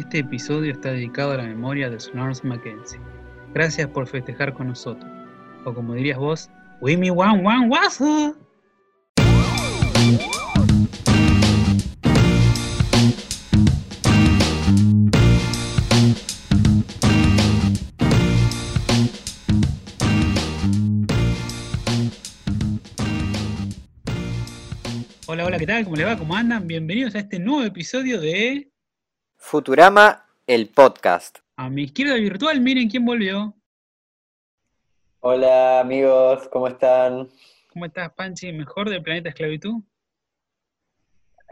Este episodio está dedicado a la memoria de Snars Mackenzie. Gracias por festejar con nosotros. O como dirías vos, Wimmy Wan Wan Wasu. Hola, hola, ¿qué tal? ¿Cómo le va? ¿Cómo andan? Bienvenidos a este nuevo episodio de Futurama, el podcast. A mi izquierda virtual, miren quién volvió. Hola amigos, ¿cómo están? ¿Cómo estás, Panchi? ¿Mejor del planeta esclavitud?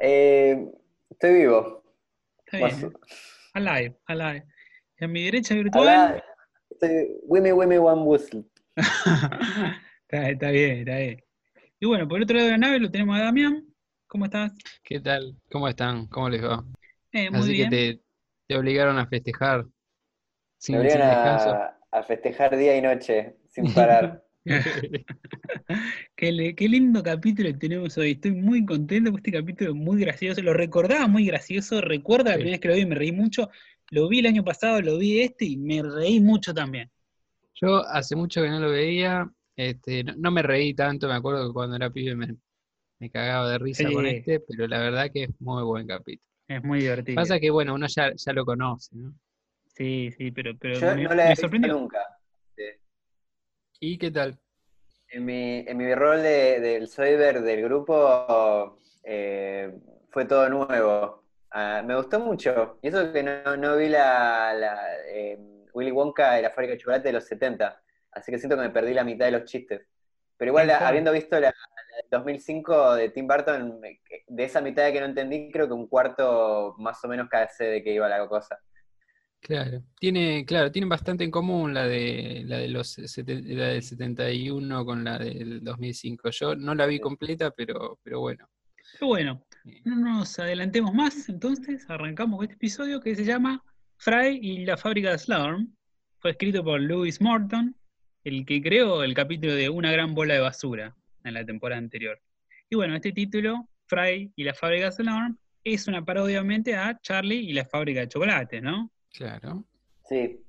Eh, estoy vivo. Está Más- bien. Alive, alive. Y a mi derecha virtual. Hola, estoy Wimmy Wimmy One Whistle. está, está bien, está bien. Y bueno, por el otro lado de la nave lo tenemos a Damián. ¿Cómo estás? ¿Qué tal? ¿Cómo están? ¿Cómo les va? Eh, muy Así bien. que te, te obligaron a festejar sin, Me sin obligan descanso. a, a festejar día y noche sin parar. qué, lindo capítulo que tenemos hoy. Estoy muy contento porque este capítulo es muy gracioso. Lo recordaba muy gracioso. Recuerdo la Sí. primera vez que lo vi y me reí mucho. Lo vi el año pasado, lo vi este y me reí mucho también. Yo hace mucho que no lo veía, este, no, no me reí tanto, me acuerdo que cuando era pibe me, me cagaba de risa con este, pero la verdad que es muy buen capítulo. Es muy divertido. Pasa que, bueno, uno ya, ya lo conoce, ¿no? Sí, sí, pero, pero Yo me, no la me he visto sorprendió. nunca. ¿Y qué tal? En mi, en mi rol de, del Soyber del grupo eh, fue todo nuevo. Ah, me gustó mucho. Y eso que no, no vi la, la, eh, Willy Wonka y la fábrica de chocolate de los 70. Así que siento que me perdí la mitad de los chistes. Pero igual, habiendo visto la, 2005 de Tim Burton, que- de esa mitad que no entendí, creo que un cuarto más o menos cada sé de qué iba la cosa. Claro, tiene, claro, tienen bastante en común la de la de los la del 71 con la del 2005. Yo no la vi completa, pero, pero bueno. Pero bueno, no nos adelantemos más, entonces arrancamos con este episodio que se llama Fry y la fábrica de Slurm. Fue escrito por Lewis Morton, el que creó el capítulo de Una gran bola de basura en la temporada anterior. Y bueno, este título, Fry y la fábrica de Slurm, es una parodia obviamente a Charlie y la fábrica de chocolate, ¿no? Claro. Sí.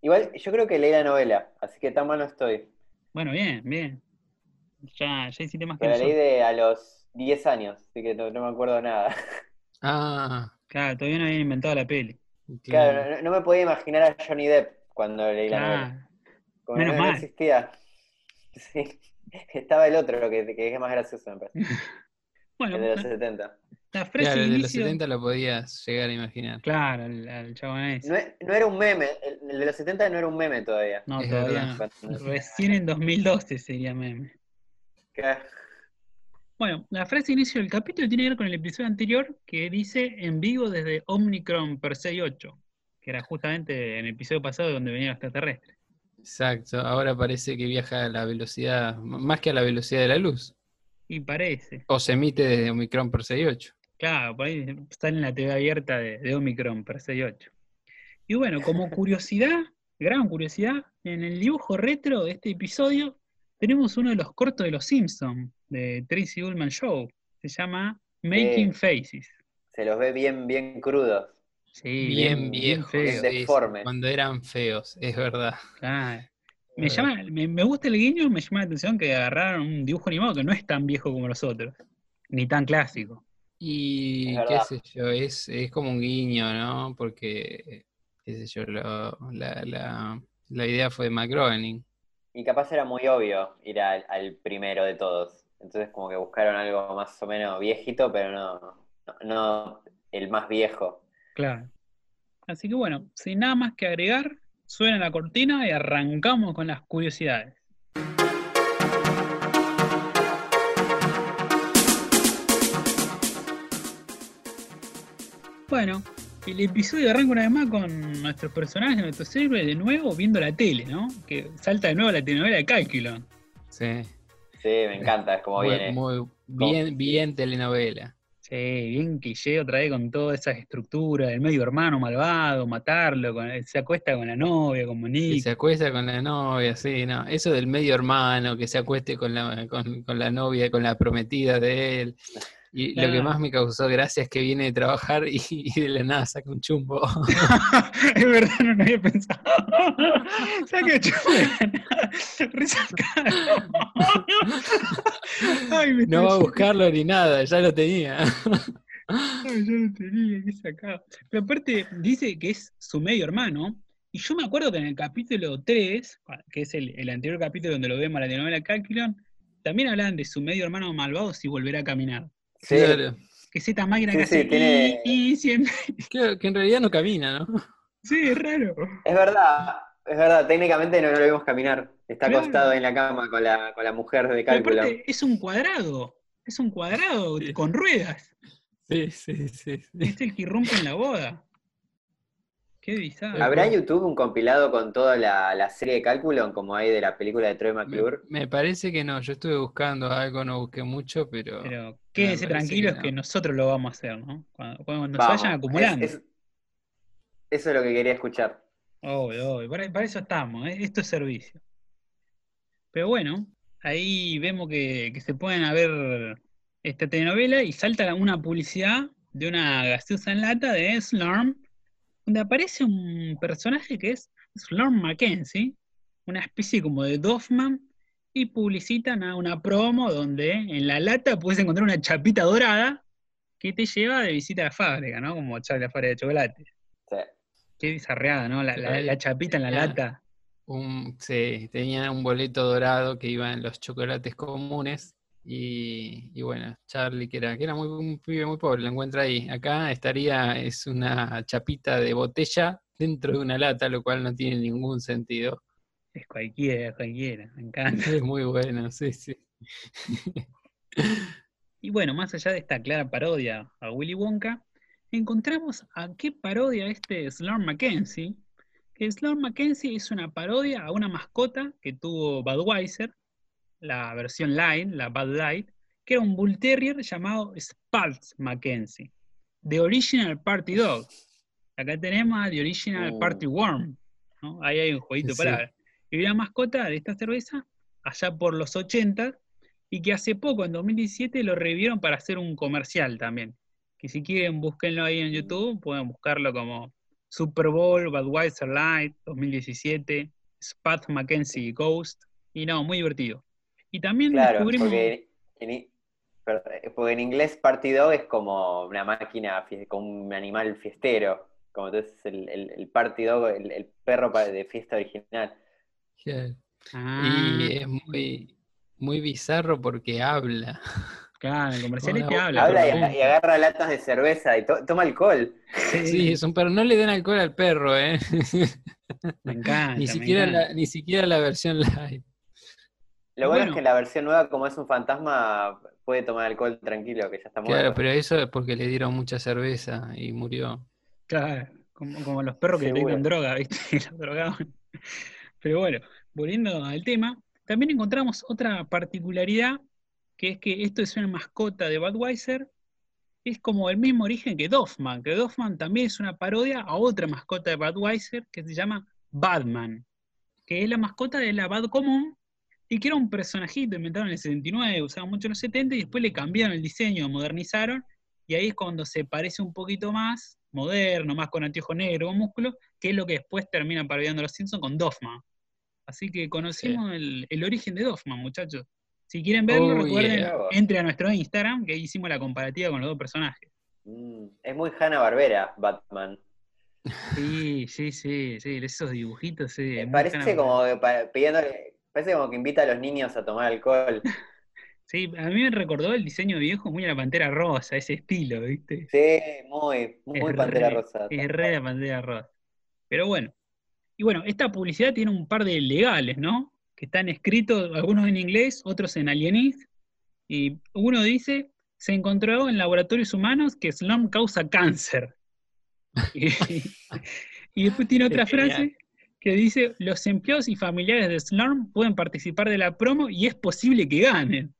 Igual, yo creo que leí la novela, así que tan mal no estoy. Bueno, bien, bien. Ya, ya hiciste más que Pero la leí de a los 10 años, así que no, no me acuerdo nada. Ah, Claro, todavía no habían inventado la peli. Claro, claro. no, no me podía imaginar a Johnny Depp cuando leí la novela. Como menos no, no mal. existía. Sí. Estaba el otro, que, que es más gracioso, me parece. Bueno, El de los la, 70. la frase Claro, de el de los inicio- 70 lo podías llegar a imaginar. Claro, el, el chabón ese. No, no era un meme, el, el de los 70 no era un meme todavía. No, Es todavía verdad. no. Recién en 2012 sería meme. Bueno, la frase de inicio del capítulo tiene que ver con el episodio anterior que dice en vivo desde Omnicron Persei 8, que era justamente en el episodio pasado donde venía el extraterrestre. Exacto, ahora parece que viaja a la velocidad, más que a la velocidad de la luz. Y parece, O se emite desde Omicron por 68. claro, por ahí está en la TV abierta de, de Omicron Persei 8. Y bueno, como curiosidad, gran curiosidad, en el dibujo retro de este episodio tenemos uno de los cortos de los Simpsons, de Tracy Ullman Show. Se llama Making Faces. se los ve bien, bien crudos. Sí, Bien viejos. Bien deformes. cuando eran feos, es verdad. Claro. Me, llama, me, me gusta el guiño, me llama la atención que agarraron un dibujo animado que no es tan viejo como los otros, ni tan clásico. Y Es qué sé yo, es, es como un guiño, ¿no? Porque, qué sé yo, lo- la, la, la idea fue de McGroening. Y capaz era muy obvio ir al, al primero de todos. Entonces como que buscaron algo más o menos viejito, pero no, no, no el más viejo. Claro. Así que bueno, sin nada más que agregar, suena la cortina y arrancamos con las curiosidades. Bueno, el episodio arranca una vez más con nuestros personajes, nuestros héroes de nuevo viendo la tele, ¿no? Que salta de nuevo la telenovela de Cálculo. Sí, Sí, me encanta, es como muy, viene. muy bien, bien telenovela. Sí, bien cliché otra vez con toda esa estructura del medio hermano malvado, matarlo, con- se acuesta con la novia, con Que Monique. se acuesta con la novia, sí, no. Eso del medio hermano, que se acueste con la, con, con la novia, con la prometida de él. Y lo que Ah. más me causó gracia es que viene de trabajar y, y de la nada saca un chumbo. es verdad, no lo había pensado. Saca chumbo. Resacado. Ay, me No va a buscarlo ni nada, ya lo tenía. Yo lo tenía que sacar. Pero aparte, dice que es su medio hermano. Y yo me acuerdo que en el capítulo 3, que es el, el anterior capítulo donde lo vemos la telenovela Calculon, también hablan de su medio hermano malvado si volverá a caminar. Sí, Claro. Que es esta máquina Sí, que sí, hace tiene- y, y siempre. Claro, que en realidad no camina, ¿no? Sí, es raro. es verdad, es verdad, técnicamente no, no lo vimos caminar. Está Claro. acostado en la cama con la, con la mujer de cálculo. aparte, es un cuadrado. Es un cuadrado Sí. con ruedas. Sí, sí, sí. sí. Es el que irrumpe en la boda. Qué bizarro. ¿Habrá en YouTube un compilado con toda la, la serie de cálculo como hay de la película de Troy Me, McClure? me parece que no, yo estuve buscando algo, no busqué mucho, pero, Pero quédense tranquilos que que, no. nosotros lo vamos a hacer, ¿no? Cuando, cuando se vayan acumulando. es- es- eso es lo que quería escuchar. Obvio, obvio. Para, para eso estamos, ¿eh? esto es servicio. Pero bueno, ahí vemos que, que se pueden ver esta telenovela y salta una publicidad de una gaseosa en lata de Slurm, donde aparece un personaje que es Slurm Mackenzie, una especie como de Doffman, y publicitan a una promo donde en la lata puedes encontrar una chapita dorada que te lleva de visita a la fábrica, ¿no? Como Charlie la fábrica de chocolate. Sí. Qué bizarreada, ¿no? La, la- la chapita en la Tenía- lata. un, sí, tenía un boleto dorado que iba en los chocolates comunes. Y, y bueno, Charlie, que era, que era muy, un pibe muy pobre, lo encuentra ahí. Acá estaría, es una chapita de botella dentro de una lata, lo cual no tiene ningún sentido. Es cualquiera, cualquiera, me encanta. Es muy bueno, sí, sí. Y bueno, más allá de esta clara parodia a Willy Wonka, encontramos a qué parodia este Slurm Mackenzie. Que Slurm Mackenzie es una parodia a una mascota que tuvo Budweiser, la versión Line, la Bud Light, que era un Bull Terrier llamado Spaltz Mackenzie, The Original Party Dog. Acá tenemos a The Original Uh. Party Worm. ¿no? Ahí hay un jueguito Sí. palabras. Una mascota de esta cerveza allá por los 80 y que hace poco, en 2017, lo revivieron para hacer un comercial también. Que si quieren, búsquenlo ahí en YouTube, pueden buscarlo como Super Bowl, Budweiser Light, 2017, Spat Mackenzie Ghost, y no, muy divertido. Y también Claro, descubrimos... porque en, porque en inglés party dog es como una máquina, como un animal fiestero. Como entonces el, el, el party dog, el, el perro de fiesta original. Claro. Ah, Y es muy, muy bizarro porque habla. claro, el comercial Hola, este habla. Habla y, agarra latas de cerveza y to- toma alcohol. tiempo. Sí, es un perro. No le den alcohol al perro, ¿eh? Me encanta. Ni me siquiera, encanta. la, ni siquiera la versión light. Lo bueno, Bueno. es que la versión nueva, como es un fantasma, puede tomar alcohol tranquilo, que ya está muerto. Claro, pero eso es porque le dieron mucha cerveza y murió. Claro, como, como los perros que detectan droga, ¿viste? Los drogaban. Pero bueno, volviendo al tema, también encontramos otra particularidad, que es que esto es una mascota de Budweiser, es como el mismo origen que Doffman, que Doffman también es una parodia a otra mascota de Budweiser que se llama Badman, que es la mascota de la Bad común y que era un personajito inventado en el 79, usado mucho en los 70 y después le cambiaron el diseño, modernizaron y ahí es cuando se parece un poquito más, moderno, más con anteojo negro, con músculo, que es lo que después terminan parodiando los Simpsons con Doffman. Así que conocimos el, el origen de Doffman, muchachos. Si quieren verlo, Oh, recuerden, yeah. entre a nuestro Instagram, que ahí hicimos la comparativa con los dos personajes. Mm, es muy Hanna Barbera, Batman. Sí, sí, sí, sí, esos dibujitos, sí. Eh, parece como que pidiéndole- parece como que invita a los niños a tomar alcohol. Sí, a mí me recordó el diseño viejo muy a la Pantera Rosa, ese estilo, ¿viste? Sí, muy, muy Es Pantera re- Rosa. Es re de Pantera Rosa. Pero bueno. Y bueno, esta publicidad tiene un par de legales, ¿no? Que están escritos, algunos en inglés, otros en alieníes. Y uno dice, se encontró en laboratorios humanos que Slum causa cáncer. Y, y después tiene otra frase que dice, los empleados y familiares de Slurm pueden participar de la promo y es posible que ganen.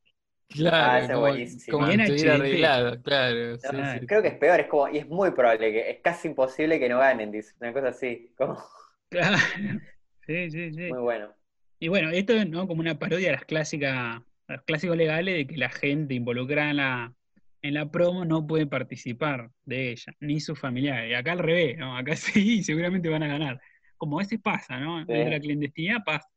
Claro, Ah, es como, como arreglado, claro. sí, No, sí. Creo que es peor, es como, y es muy probable que es casi imposible que no ganen, dice, una cosa así, como Claro. Sí, sí, sí. muy bueno. Y bueno, esto es ¿no? como una parodia de las clásicas, a los clásicos legales de que la gente involucrada en la, en la promo no pueden participar de ella, ni sus familiares. Y acá al revés, ¿no? Acá sí, seguramente van a ganar. Como a veces pasa, ¿no? Sí. En la clandestinidad pasa.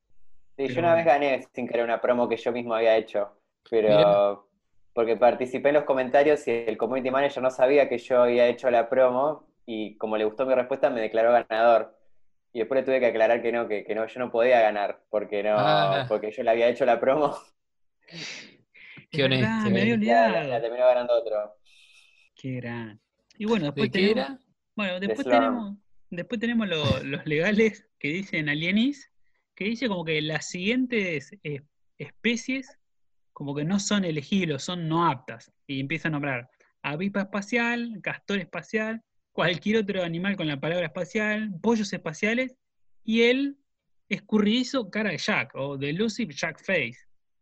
Sí, Pero- yo una vez gané sin querer una promo que yo mismo había hecho, pero porque participé en los comentarios y el community manager no sabía que yo había hecho la promo y como le gustó mi respuesta me declaró ganador. Y después le tuve que aclarar que no, que, que no, yo no podía ganar porque no, Ah. porque yo le había hecho la promo Qué honesto, me había eh. y la, la- olvidado. terminó ganando otro. Qué gran. Y bueno, después ¿De qué tenemos, era? bueno, después tenemos, después tenemos lo- los legales que dicen Alienis, que dice como que las siguientes eh, especies como que no son elegibles, son no aptas. Y empieza a nombrar avipa espacial, castor espacial, cualquier otro animal con la palabra espacial, pollos espaciales y el escurridizo cara de Jack o de Elusive Jack Face.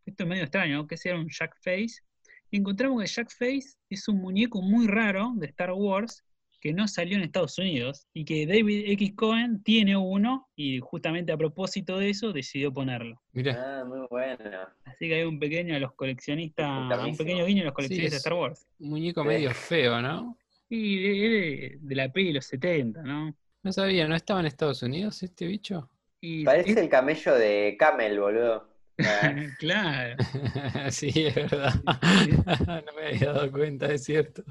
Esto es medio extraño, ¿no? que sea un Jack Face. Y encontramos que Jack Face es un muñeco muy raro de Star Wars que no salió en Estados Unidos y que David X. Cohen tiene uno y justamente a propósito de eso decidió ponerlo. Mirá, Ah, muy bueno. Así que hay un pequeño a los coleccionistas, un pequeño guiño a los coleccionistas de Star Wars. un muñeco medio feo, ¿no? Y de, de- de la peli de los 70, ¿no? No sabía, ¿no estaba en Estados Unidos este bicho? Y Parece es- el camello de Camel, boludo. Claro. sí, es verdad. no me había dado cuenta, es cierto.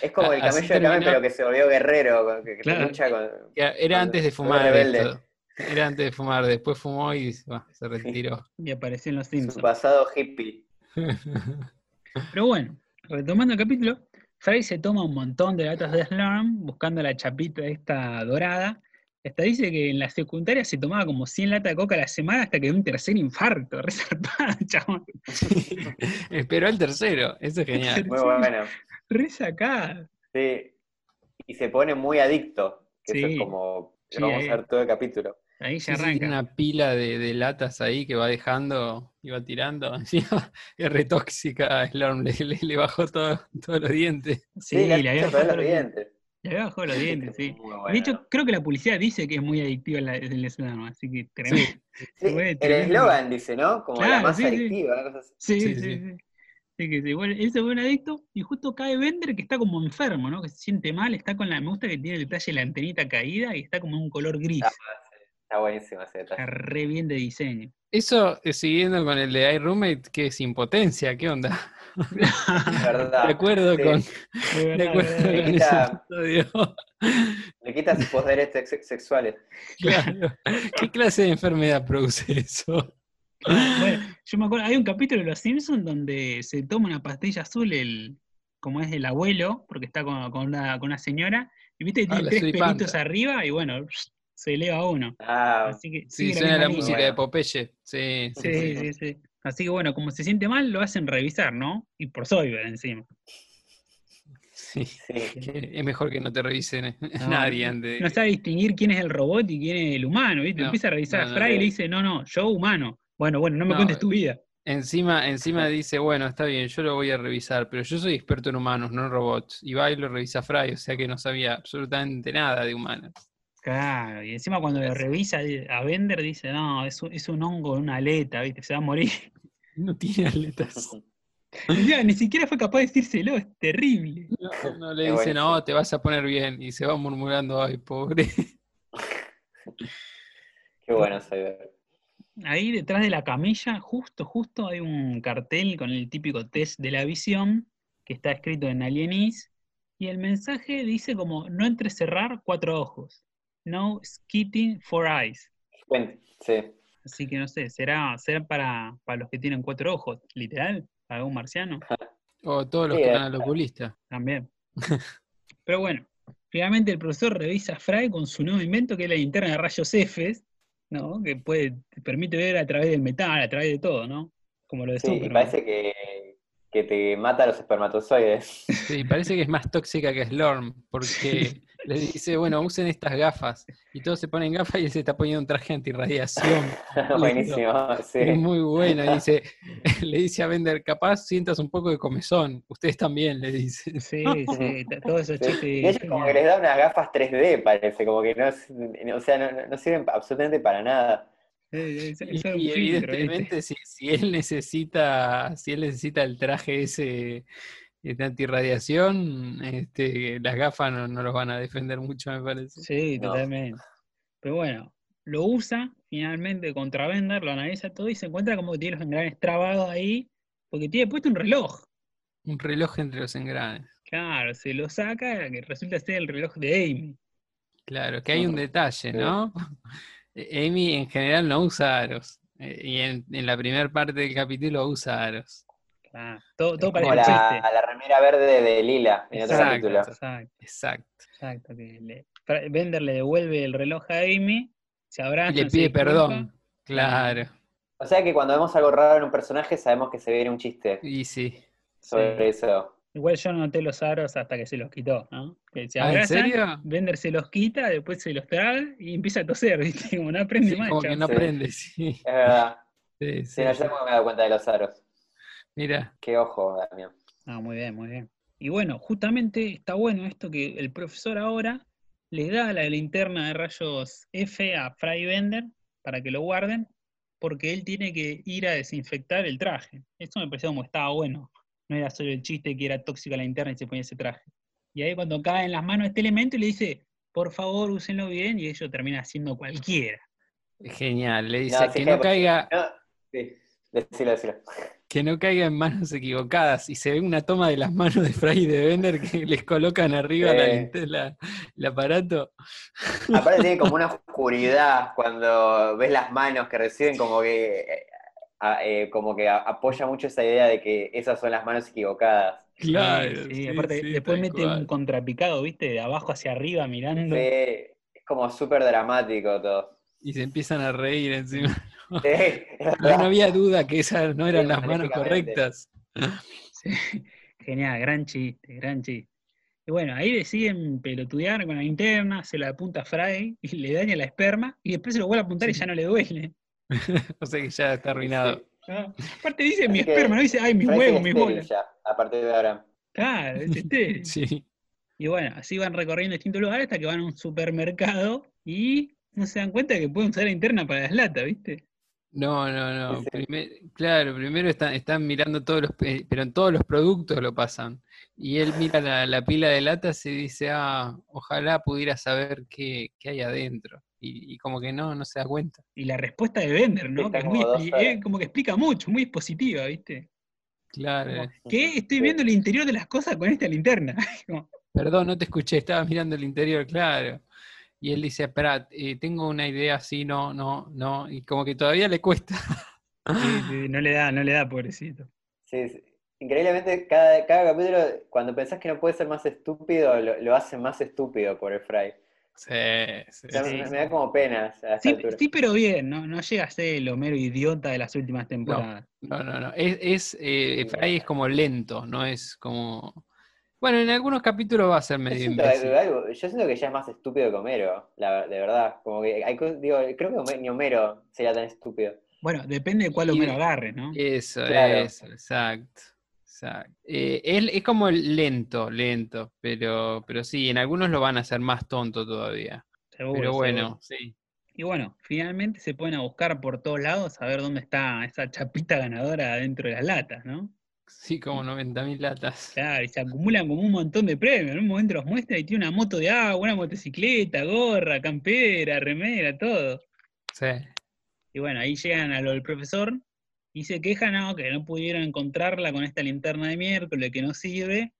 Es como el camello de Camel, pero que se volvió guerrero, que, que Claro. lucha con... Era antes de fumar esto. Era antes de fumar, después fumó y bah, se retiró. Y apareció en Los su Simpsons. pasado hippie. Pero bueno, retomando el capítulo, Fry se toma un montón de latas de Slurm buscando la chapita esta dorada. Hasta dice que en la secundaria se tomaba como 100 latas de coca a la semana hasta que dio un tercer infarto. Re zarpado, chabón. Esperó al tercero, eso es genial. Muy bueno. Sí. Y se pone muy adicto, que eso es como... Sí, vamos ahí- a ver todo el capítulo. Ahí ya arranca. una pila de, de latas ahí que va dejando va tirando. Encima es re tóxica, Slurm le, le- le bajó todo- todos los dientes. Sí, le le había bajado los dientes. Le había bajado los dientes, sí. De hecho, creo que la publicidad dice que es muy adictiva la, el Slurm, así que tremendo. Sí, el eslogan dice, ¿no? Como la más adictiva. una cosa así. Sí, sí, Sí, sí. sí. Sí, que sí. Bueno, él se vuelve un adicto y justo cae Bender que está como enfermo, ¿no? Que se siente mal, está con la. Me gusta que tiene el detalle de la antenita caída y está como en un color gris. Ah, Está buenísimo ese Está detalle. re bien de diseño. Eso, eh, siguiendo con el de iRoommate, que es impotencia, ¿qué onda? Verdad. De acuerdo Sí. con, De verdad, acuerdo con ese Quita-. Le quita sus poderes sex- sexuales. Claro. ¿Qué clase de enfermedad produce eso? Bueno, yo me acuerdo, hay un capítulo de Los Simpsons donde se toma una pastilla azul, el, como es el abuelo, porque está con, con una, con una señora, y viste que Ah, tiene tres pelitos arriba y bueno, se eleva uno. Ah, Así que Sí, la suena la música Bueno. de Popeye. Sí, sí, Sí, sí. sí, sí. Así que bueno, como se siente mal, lo hacen revisar, ¿no? Y por Soyber encima. Sí. Es mejor que no te revisen No, nadie antes. No sabe distinguir quién es el robot y quién es el humano, ¿viste? No, Empieza a revisar no, a no, Fry y le dice, no, no, yo humano. Bueno, bueno, no me No, cuentes tu vida. Encima, encima dice, bueno, está bien, yo lo voy a revisar, pero yo soy experto en humanos, no en robots. Y va y lo revisa Fry, o sea que no sabía absolutamente nada de humanos. Claro, y encima cuando lo revisa a Bender dice, no, es un, es un hongo de una aleta, ¿viste? Se va a morir. No tiene aletas. Encima, ni siquiera fue capaz de decírselo, es terrible. No, no le dice, no, te vas a poner bien. Y se va murmurando, ay, pobre. Qué bueno saber. Ahí detrás de la camilla, justo, justo, hay un cartel con el típico test de la visión, que está escrito en alienis, y el mensaje dice como, no entrecerrar cuatro ojos. No skitting four eyes. Sí. Así que no sé, ¿será, será para, para los que tienen cuatro ojos, literal? ¿Para un marciano? O todos los Sí, que eh. van al oculista. También. Pero bueno, finalmente el profesor revisa a Fry con su nuevo invento, que es la linterna de rayos F, ¿no? Que puede, te permite ver a través del metal, a través de todo, ¿no? Como lo de Sí, y Superman. parece que, que te mata a los espermatozoides. Sí, parece que es más tóxica que Slorm, porque le dice, bueno, usen estas gafas. Y todos se ponen gafas y él se está poniendo un traje antirradiación. Buenísimo, sí. Es muy bueno. Y dice, le dice a Bender, capaz sientas un poco de comezón. Ustedes también, le dice. Sí, sí, todos esos Sí. chistes. Y ellos como que les da unas gafas 3D, parece, como que no, o sea, no, no sirven absolutamente para nada. Es- es Y, evidentemente, si, si él necesita, si él necesita el traje ese de antirradiación, este, las gafas no, no los van a defender mucho, me parece. Sí, No. totalmente. Pero bueno, lo usa finalmente contra Bender, lo analiza todo y se encuentra como que tiene los engranes trabados ahí, porque tiene puesto un reloj. Un reloj entre los engranes. Claro, se lo saca, que resulta ser el reloj de Amy. Claro, que hay un detalle. ¿no? Amy en general no usa aros. eh, Y en, en la primera parte del capítulo usa aros. Claro, todo, todo Como la, la remera verde de Lila en otro Exacto. capítulo. Exacto, Exacto. exacto. Que le- Bender le devuelve el reloj a Amy, se abraza. Y le pide perdón. Claro. O sea que cuando vemos algo raro en un personaje sabemos que se viene un chiste Y sí. sobre eso. Igual yo no noté los aros hasta que se los quitó, ¿no? Que se Ah, ¿en abrazan, serio? Bender se los quita, después se los traga y empieza a toser, ¿viste? Como no aprende Sí, más. como que chabón. no Sí. aprende, sí. Es verdad. Sí, Sí, sí, no, sí. yo tampoco me he dado cuenta de los aros. Mira, Qué ojo, Damián. Ah, muy bien, muy bien. Y bueno, justamente está bueno esto que el profesor ahora le da la linterna de rayos F a Fry Bender para que lo guarden, porque él tiene que ir a desinfectar el traje. Eso me pareció como estaba bueno. No era solo el chiste que era tóxica la linterna y se ponía ese traje. Y ahí cuando cae en las manos este elemento y le dice, por favor, úsenlo bien, y ello termina haciendo cualquiera. genial. Le dice No, que no caiga, No, sí, decilo, decilo. Que no caiga en manos equivocadas. Y se ve una toma de las manos de Fry y de Bender que les colocan arriba la la- el aparato. Aparte tiene como una oscuridad cuando ves las manos que reciben como que eh, eh, como que apoya mucho esa idea de que esas son las manos equivocadas. Claro. Sí, sí, aparte sí, después mete cual. un contrapicado, ¿viste? De abajo hacia arriba mirando. Sí, es como súper dramático todo. Y se empiezan a reír encima. No, había duda que esas no eran Sí, las manos correctas. Sí, Genial, gran chiste, gran chiste. Y bueno, ahí deciden pelotudear con la linterna, se la apunta a Fry y le daña la esperma, y después se lo vuelve a apuntar y ya no le duele. O sea que ya está arruinado. Sí. ¿no? Aparte dice mi esperma, no dice, ay, mis huevos, mis bolas. ya, a partir de ahora. Claro, es estéril. Sí. Y bueno, así van recorriendo distintos lugares hasta que van a un supermercado y no se dan cuenta que pueden usar la linterna para las latas, ¿viste? No, no, no. Primer- claro, primero están, están mirando todos los, pe- pero en todos los productos lo pasan. Y él mira la, la pila de latas y dice, ah, ojalá pudiera saber qué, qué hay adentro. Y, y como que no, no se da cuenta. Y la respuesta de Bender, ¿no? Que es muy eh, como que explica mucho, muy expositiva, ¿viste? Claro. ¿Qué? Estoy viendo el interior de las cosas con esta linterna. Perdón, no te escuché, estaba mirando el interior, claro. Y él dice, espera, eh, tengo una idea así, no, no, no. Y como que todavía le cuesta. sí, sí, no le da, no le da, pobrecito. Sí, sí. Increíblemente, cada, cada capítulo, cuando pensás que no puede ser más estúpido, lo, lo hace más estúpido por el Fry. Sí, sí, O sea, Sí, me, sí. me da como pena Sí, sí, pero bien, ¿no? No llega a ser el Homero idiota de las últimas temporadas. No, no, no. Es, es, eh, Fry es como lento, no es como. Bueno, en algunos capítulos va a ser Yo medio siento, imbécil. algo- yo siento que ya es más estúpido que Homero, la, de verdad. Como que hay, digo, creo que ni Homero sería tan estúpido. Bueno, depende de cuál Y- Homero agarre, ¿no? Eso, Claro. eso, exacto. exacto. Eh, es, es como lento, lento, pero, pero sí, en algunos lo van a hacer más tonto todavía. Seguro, pero seguro. bueno, sí. Y bueno, finalmente se pueden a buscar por todos lados a ver dónde está esa chapita ganadora dentro de las latas, ¿no? Sí, como 90.000 latas. Claro, y se acumulan como un montón de premios. En un momento los muestra y tiene una moto de agua, una motocicleta, gorra, campera, remera, todo. Sí. Y bueno, ahí llegan a lo del profesor y se quejan, no, que no pudieron encontrarla con esta linterna de miércoles que no sirve.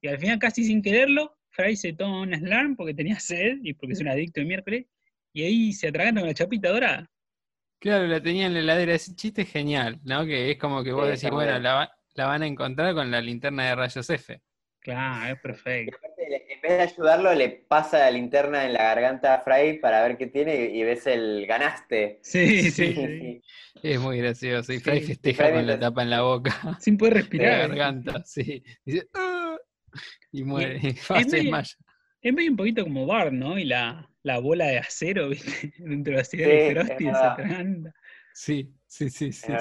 Y al final, casi sin quererlo, Fry se toma una slam porque tenía sed y porque es un adicto de miércoles. Y ahí se atraganta con la chapita dorada. Claro, la tenía en la heladera. Ese chiste es genial, ¿no? Que es como que vos Sí, decís, bueno, la, la van a encontrar con la linterna de rayos F. Claro, es Y perfecto. aparte, en vez de ayudarlo, le pasa la linterna en la garganta a Fry para ver qué tiene y ves el ganaste. Sí, sí, sí. Es muy gracioso. Y Fry Sí, festeja Fry con la tapa en la boca, Sin poder de la respirar. garganta, sí. Dice, "Ah", y muere. Y es medio-. Es medio un poquito como Bart, ¿no? Y la, la bola de acero, ¿viste? Dentro de la ciudad Sí, de es Frosty se verdad. atraganta. Sí, sí, sí, sí.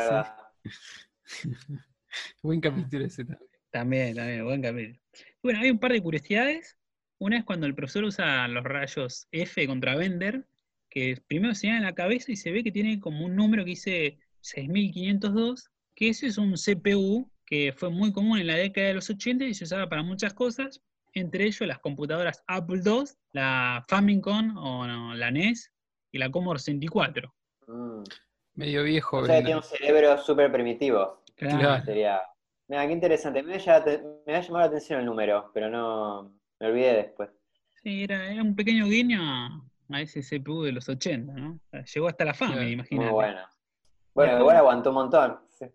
Buen capítulo ese también. También, también, buen capítulo. Bueno, hay un par de curiosidades. Una es cuando el profesor usa los rayos F contra Bender que primero se da en la cabeza y se ve que tiene como un número que dice 6502, que ese es un CPU que fue muy común en la década de los 80 y se usaba para muchas cosas, entre ellos las computadoras Apple II, la Famicom o no, la NES y la Commodore 64. Mm. Medio viejo. O sea, que tiene un cerebro súper primitivo. Claro. Sería. Mira, qué interesante. Me ha, llamado, me ha llamado la atención el número, pero no. Me olvidé después. Sí, era, era un pequeño guiño a, a ese CPU de los 80, ¿no? Llegó hasta la fama, Muy imagínate. bueno. Bueno, igual aguantó un montón. Sí.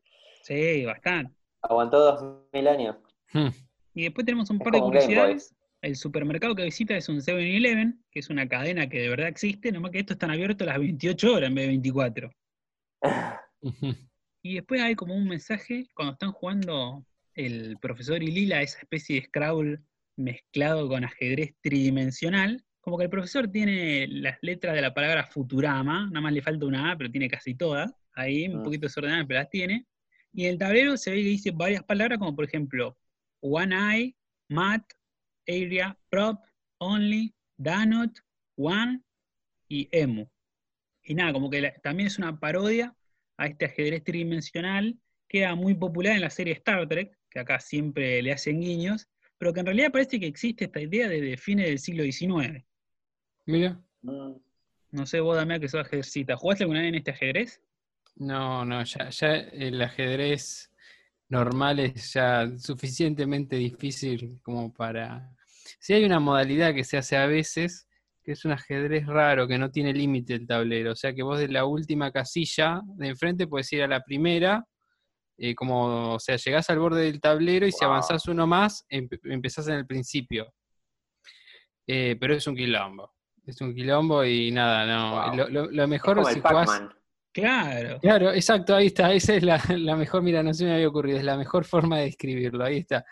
Sí, bastante. Aguantó dos mil años. Hmm. Y después tenemos un Es par de curiosidades. El supermercado que visita es un 7-Eleven, que es una cadena que de verdad existe, nomás que estos están abiertos las 28 horas en vez de 24. Y después hay como un mensaje cuando están jugando el profesor y Lila, esa especie de Scrabble mezclado con ajedrez tridimensional. Como que el profesor tiene las letras de la palabra Futurama, nada más le falta una A, pero tiene casi todas. Ahí, un Mm. poquito desordenada, pero las tiene. Y en el tablero se ve que dice varias palabras, como por ejemplo, One Eye, Mat, Area, Prop, Only, Donut, One y Emu. Y nada, como que la- también es una parodia a este ajedrez tridimensional que era muy popular en la serie Star Trek, que acá siempre le hacen guiños, pero que en realidad parece que existe esta idea desde fines del siglo XIX. Mira. No sé, vos, Damián, que sos ajedrecista. ¿Jugaste alguna vez en este ajedrez? No, no, ya, ya el ajedrez normal es ya suficientemente difícil como para... Si hay una modalidad que se hace a veces, que es un ajedrez raro, que no tiene límite el tablero, o sea que vos de la última casilla de enfrente puedes ir a la primera, eh, como, o sea, llegás al borde del tablero y si avanzás uno más, empe- empezás en el principio. Eh, pero es un quilombo. Es un quilombo y nada, no. Wow. Lo, lo- lo Es mejor como si jugás-. Claro. Claro, exacto, ahí está. Esa es la, la mejor, mira, no se me había ocurrido, es la mejor forma de describirlo, ahí está.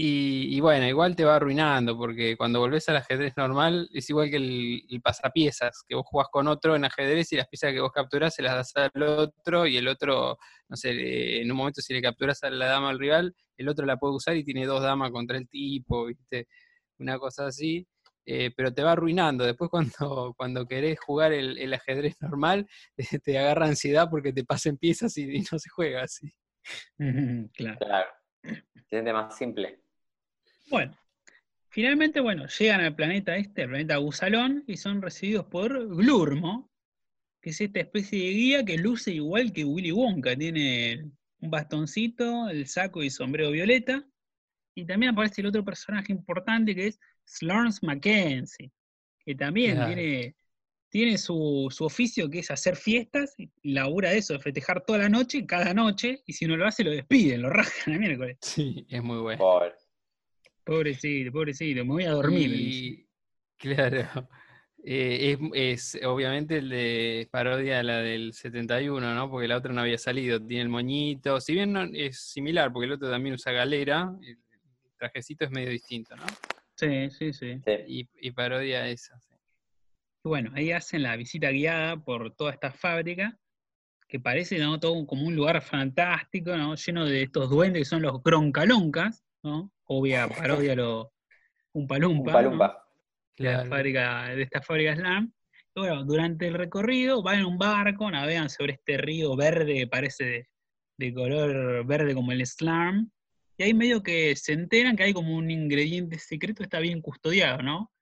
Y, y bueno, igual te va arruinando, porque cuando volvés al ajedrez normal es igual que el, el pasapiezas, que vos jugás con otro en ajedrez y las piezas que vos capturás se las das al otro y el otro, no sé, en un momento si le capturás a la dama al rival, el otro la puede usar y tiene dos damas contra el tipo, ¿viste? Una cosa así. eh, pero te va arruinando. Después cuando, cuando querés jugar el, el ajedrez normal, te, te agarra ansiedad porque te pasen piezas y, y no se juega así. claro. Claro. Se siente más simple. Bueno, finalmente, bueno, llegan al planeta este, al planeta Gusalón, y son recibidos por Glurmo, que es esta especie de guía que luce igual que Willy Wonka. Tiene un bastoncito, el saco y sombrero violeta. Y también aparece el otro personaje importante que es Slurns Mackenzie, que también Claro. tiene, tiene su, su oficio que es hacer fiestas, y labura de eso, de festejar toda la noche, cada noche, y si no lo hace lo despiden, lo rajan a miércoles. Sí, es muy bueno. Pobre. Pobrecito, pobrecito, me voy a dormir. Y, claro, eh, es, es obviamente el de parodia a la del 71, ¿no? Porque la otra no había salido, tiene el moñito, si bien no, es similar, porque el otro también usa galera, el trajecito es medio distinto, ¿no? Sí, sí, sí. Sí. Y, y parodia esa. sí. Y Bueno, ahí hacen la visita guiada por toda esta fábrica, que parece ¿no? todo como un lugar fantástico, ¿no? lleno de estos duendes que son los croncaloncas, ¿no? Obvia parodia a lo un palumpa, Un palumpa. de la fábrica, de esta fábrica Slam. Y bueno, durante el recorrido van en un barco, navegan sobre este río verde que parece de, de color verde como el Slam. Y ahí medio que se enteran que hay como un ingrediente secreto está bien custodiado, ¿no?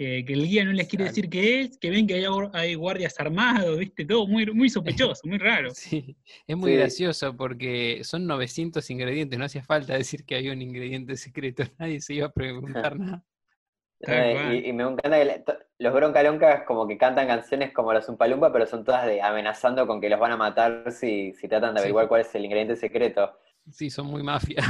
Que, que el guía no les quiere decir qué es, que ven que hay, guar- hay guardias armados, ¿viste? Todo muy, muy sospechoso, muy raro. Sí, es muy Sí. gracioso porque son 900 ingredientes, no hacía falta decir que había un ingrediente secreto, nadie se iba a preguntar nada. Y, y me encanta que to- los broncaloncas como que cantan canciones como los Umpalumpa, pero son todas de amenazando con que los van a matar si, si tratan de Sí. averiguar cuál es el ingrediente secreto. Sí, son muy mafia.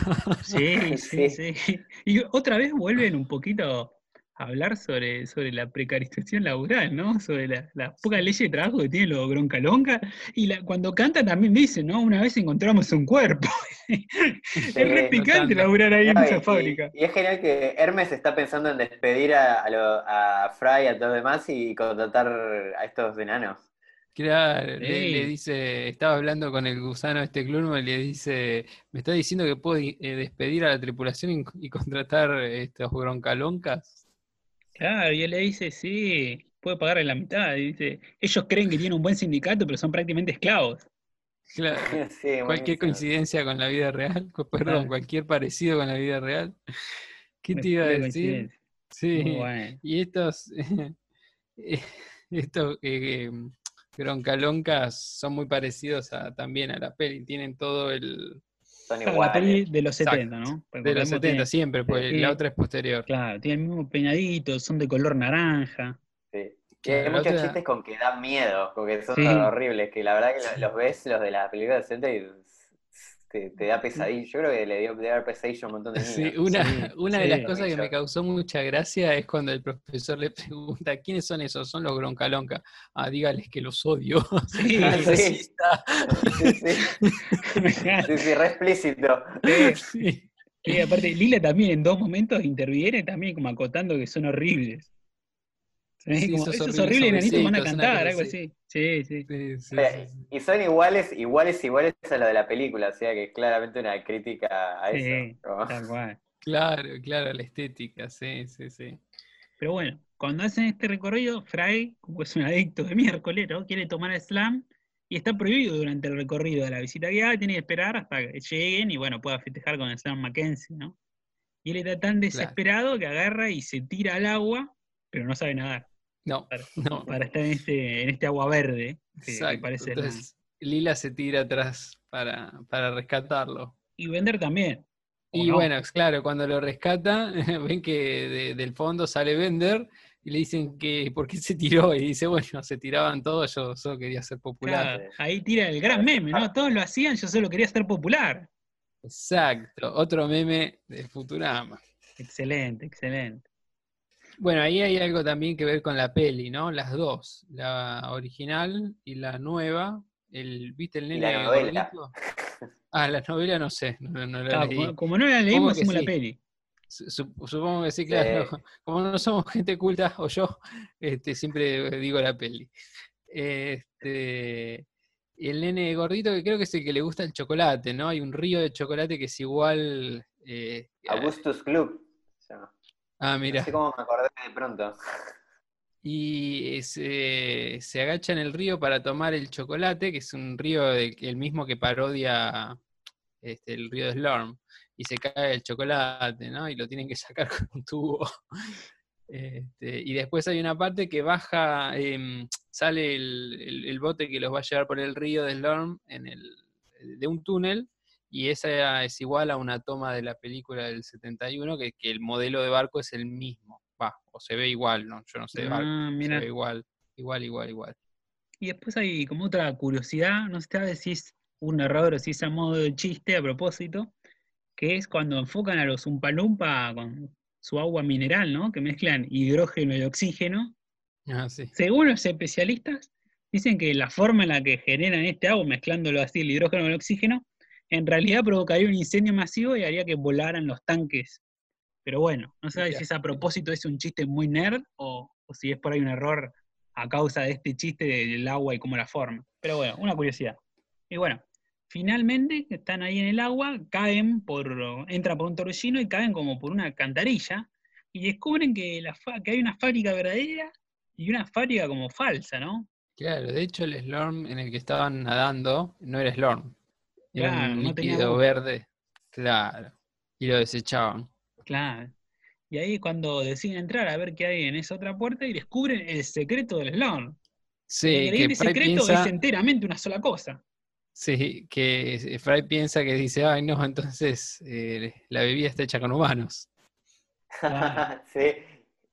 Sí, sí, Sí. sí. Y otra vez vuelven un poquito hablar sobre, sobre la precarización laboral, ¿no? Sobre la, la poca ley de trabajo que tienen los broncalonca. Y la, cuando canta también dicen, ¿no? Una vez encontramos un cuerpo. es re picante laburar ahí en y- esa y- fábrica. Y, es genial que Hermes está pensando en despedir a, a, lo- a Fry y a todos los demás y contratar a estos enanos. Claro, le, le Sí. dice, estaba hablando con el gusano este Clurmo y le dice, me está diciendo que puedo eh, despedir a la tripulación y, y contratar estos broncaloncas. Claro, y él le dice, sí. puede pagar la mitad. dice, ellos creen que tienen un buen sindicato, pero son prácticamente esclavos. Claro. cualquier coincidencia con la vida real, perdón, cualquier parecido con la vida real. ¿Qué te iba a decir? Sí, y estos, estos eh, groncaloncas son muy parecidos a, también a la peli, tienen todo el... Son iguales. La peli de los 70, ¿no? de los 70 siempre, pues la otra es posterior. Claro, tienen el mismo peinadito, son de color naranja. Sí. hay muchos chistes con que dan miedo, porque son horribles, que la verdad que los, ves, los de la película de 70 y te, da pesadilla. Yo creo que le dio, dar pesadilla a un montón de niños. Sí, una, una de las cosas que me causó mucha gracia es cuando el profesor le pregunta, ¿quiénes son esos? Son los groncalonca. Ah, dígales que los odio. Sí, sí. sí, sí, re explícito. Sí. aparte, Lila también en dos momentos interviene también como acotando que son horribles. Sí, como, eso es horrible y Nanito van a cantar, algo así. Sí, sí. y son iguales, iguales, iguales a lo de la película, o sea que es claramente una crítica a eso. Claro, claro, la estética, sí, sí, sí. Pero bueno, cuando hacen este recorrido, Fry, como es un adicto de miércoles, quiere tomar el slam y está prohibido durante el recorrido de la visita guiada, tiene que esperar hasta que lleguen y bueno, pueda festejar con el slam Mackenzie, ¿no? Y él está tan desesperado que agarra y se tira al agua, pero no sabe nadar. No, para, no. para estar en este, en este agua verde. Que, parece Entonces, Lila se tira atrás para, para rescatarlo. Y vender también. Y bueno, claro, cuando lo rescata, ven que del fondo sale Vender y le dicen que por qué se tiró. Y dice, bueno, se tiraban todos, yo solo quería ser popular. ahí tira el gran meme, ¿no? Todos lo hacían, yo solo quería ser popular. Exacto, otro meme de Futurama. Excelente, excelente. Bueno, ahí hay algo también que ver con la peli, ¿no? Las dos, la original y la nueva. El, ¿Viste el nene? la novela. Ah, la novela no sé, no, la leí. Como, no la leímos, hicimos la peli. Supongo que sí, claro. Como no somos gente culta, o yo, este, siempre digo la peli. Este, el nene gordito, que creo que es el que le gusta el chocolate, ¿no? Hay un río de chocolate que es igual. Eh, Augustus Club. Ah, mira. No sé cómo me acordé de pronto. Y se, se, agacha en el río para tomar el chocolate, que es un río el mismo que parodia este, el río de Slorm. Y se cae el chocolate, ¿no? Y lo tienen que sacar con un tubo. Este, y después hay una parte que baja, em, sale el, el, bote que los va a llevar por el río de Slorm en el, de un túnel y esa es igual a una toma de la película del 71, que, que el modelo de barco es el mismo, va, o se ve igual, ¿no? Yo no sé, ah, se ve igual, igual, igual, igual. Y después hay como otra curiosidad, no sé si es un error o si es a modo de chiste a propósito, que es cuando enfocan a los Umpalumpa con su agua mineral, ¿no? Que mezclan hidrógeno y oxígeno. Ah, sí. Según los especialistas, dicen que la forma en la que generan este agua, mezclándolo así el hidrógeno con el oxígeno, en realidad provocaría un incendio masivo y haría que volaran los tanques. Pero bueno, no sé si es a propósito es un chiste muy nerd o, si es por ahí un error a causa de este chiste del agua y cómo la forma. Pero bueno, una curiosidad. Y bueno, finalmente están ahí en el agua, caen por, entran por un torbellino y caen como por una cantarilla y descubren que, la que hay una fábrica verdadera y una fábrica como falsa, ¿no? Claro, de hecho el Slorm en el que estaban nadando no era Slorm, era un líquido verde, claro. Y lo desechaban. Claro. Y ahí cuando deciden entrar a ver qué hay en esa otra puerta y descubren el secreto del Sloan. Sí, que el secreto es enteramente una sola cosa. Sí, que Fry piensa que dice, ay no, entonces eh, la bebida está hecha con humanos. sí,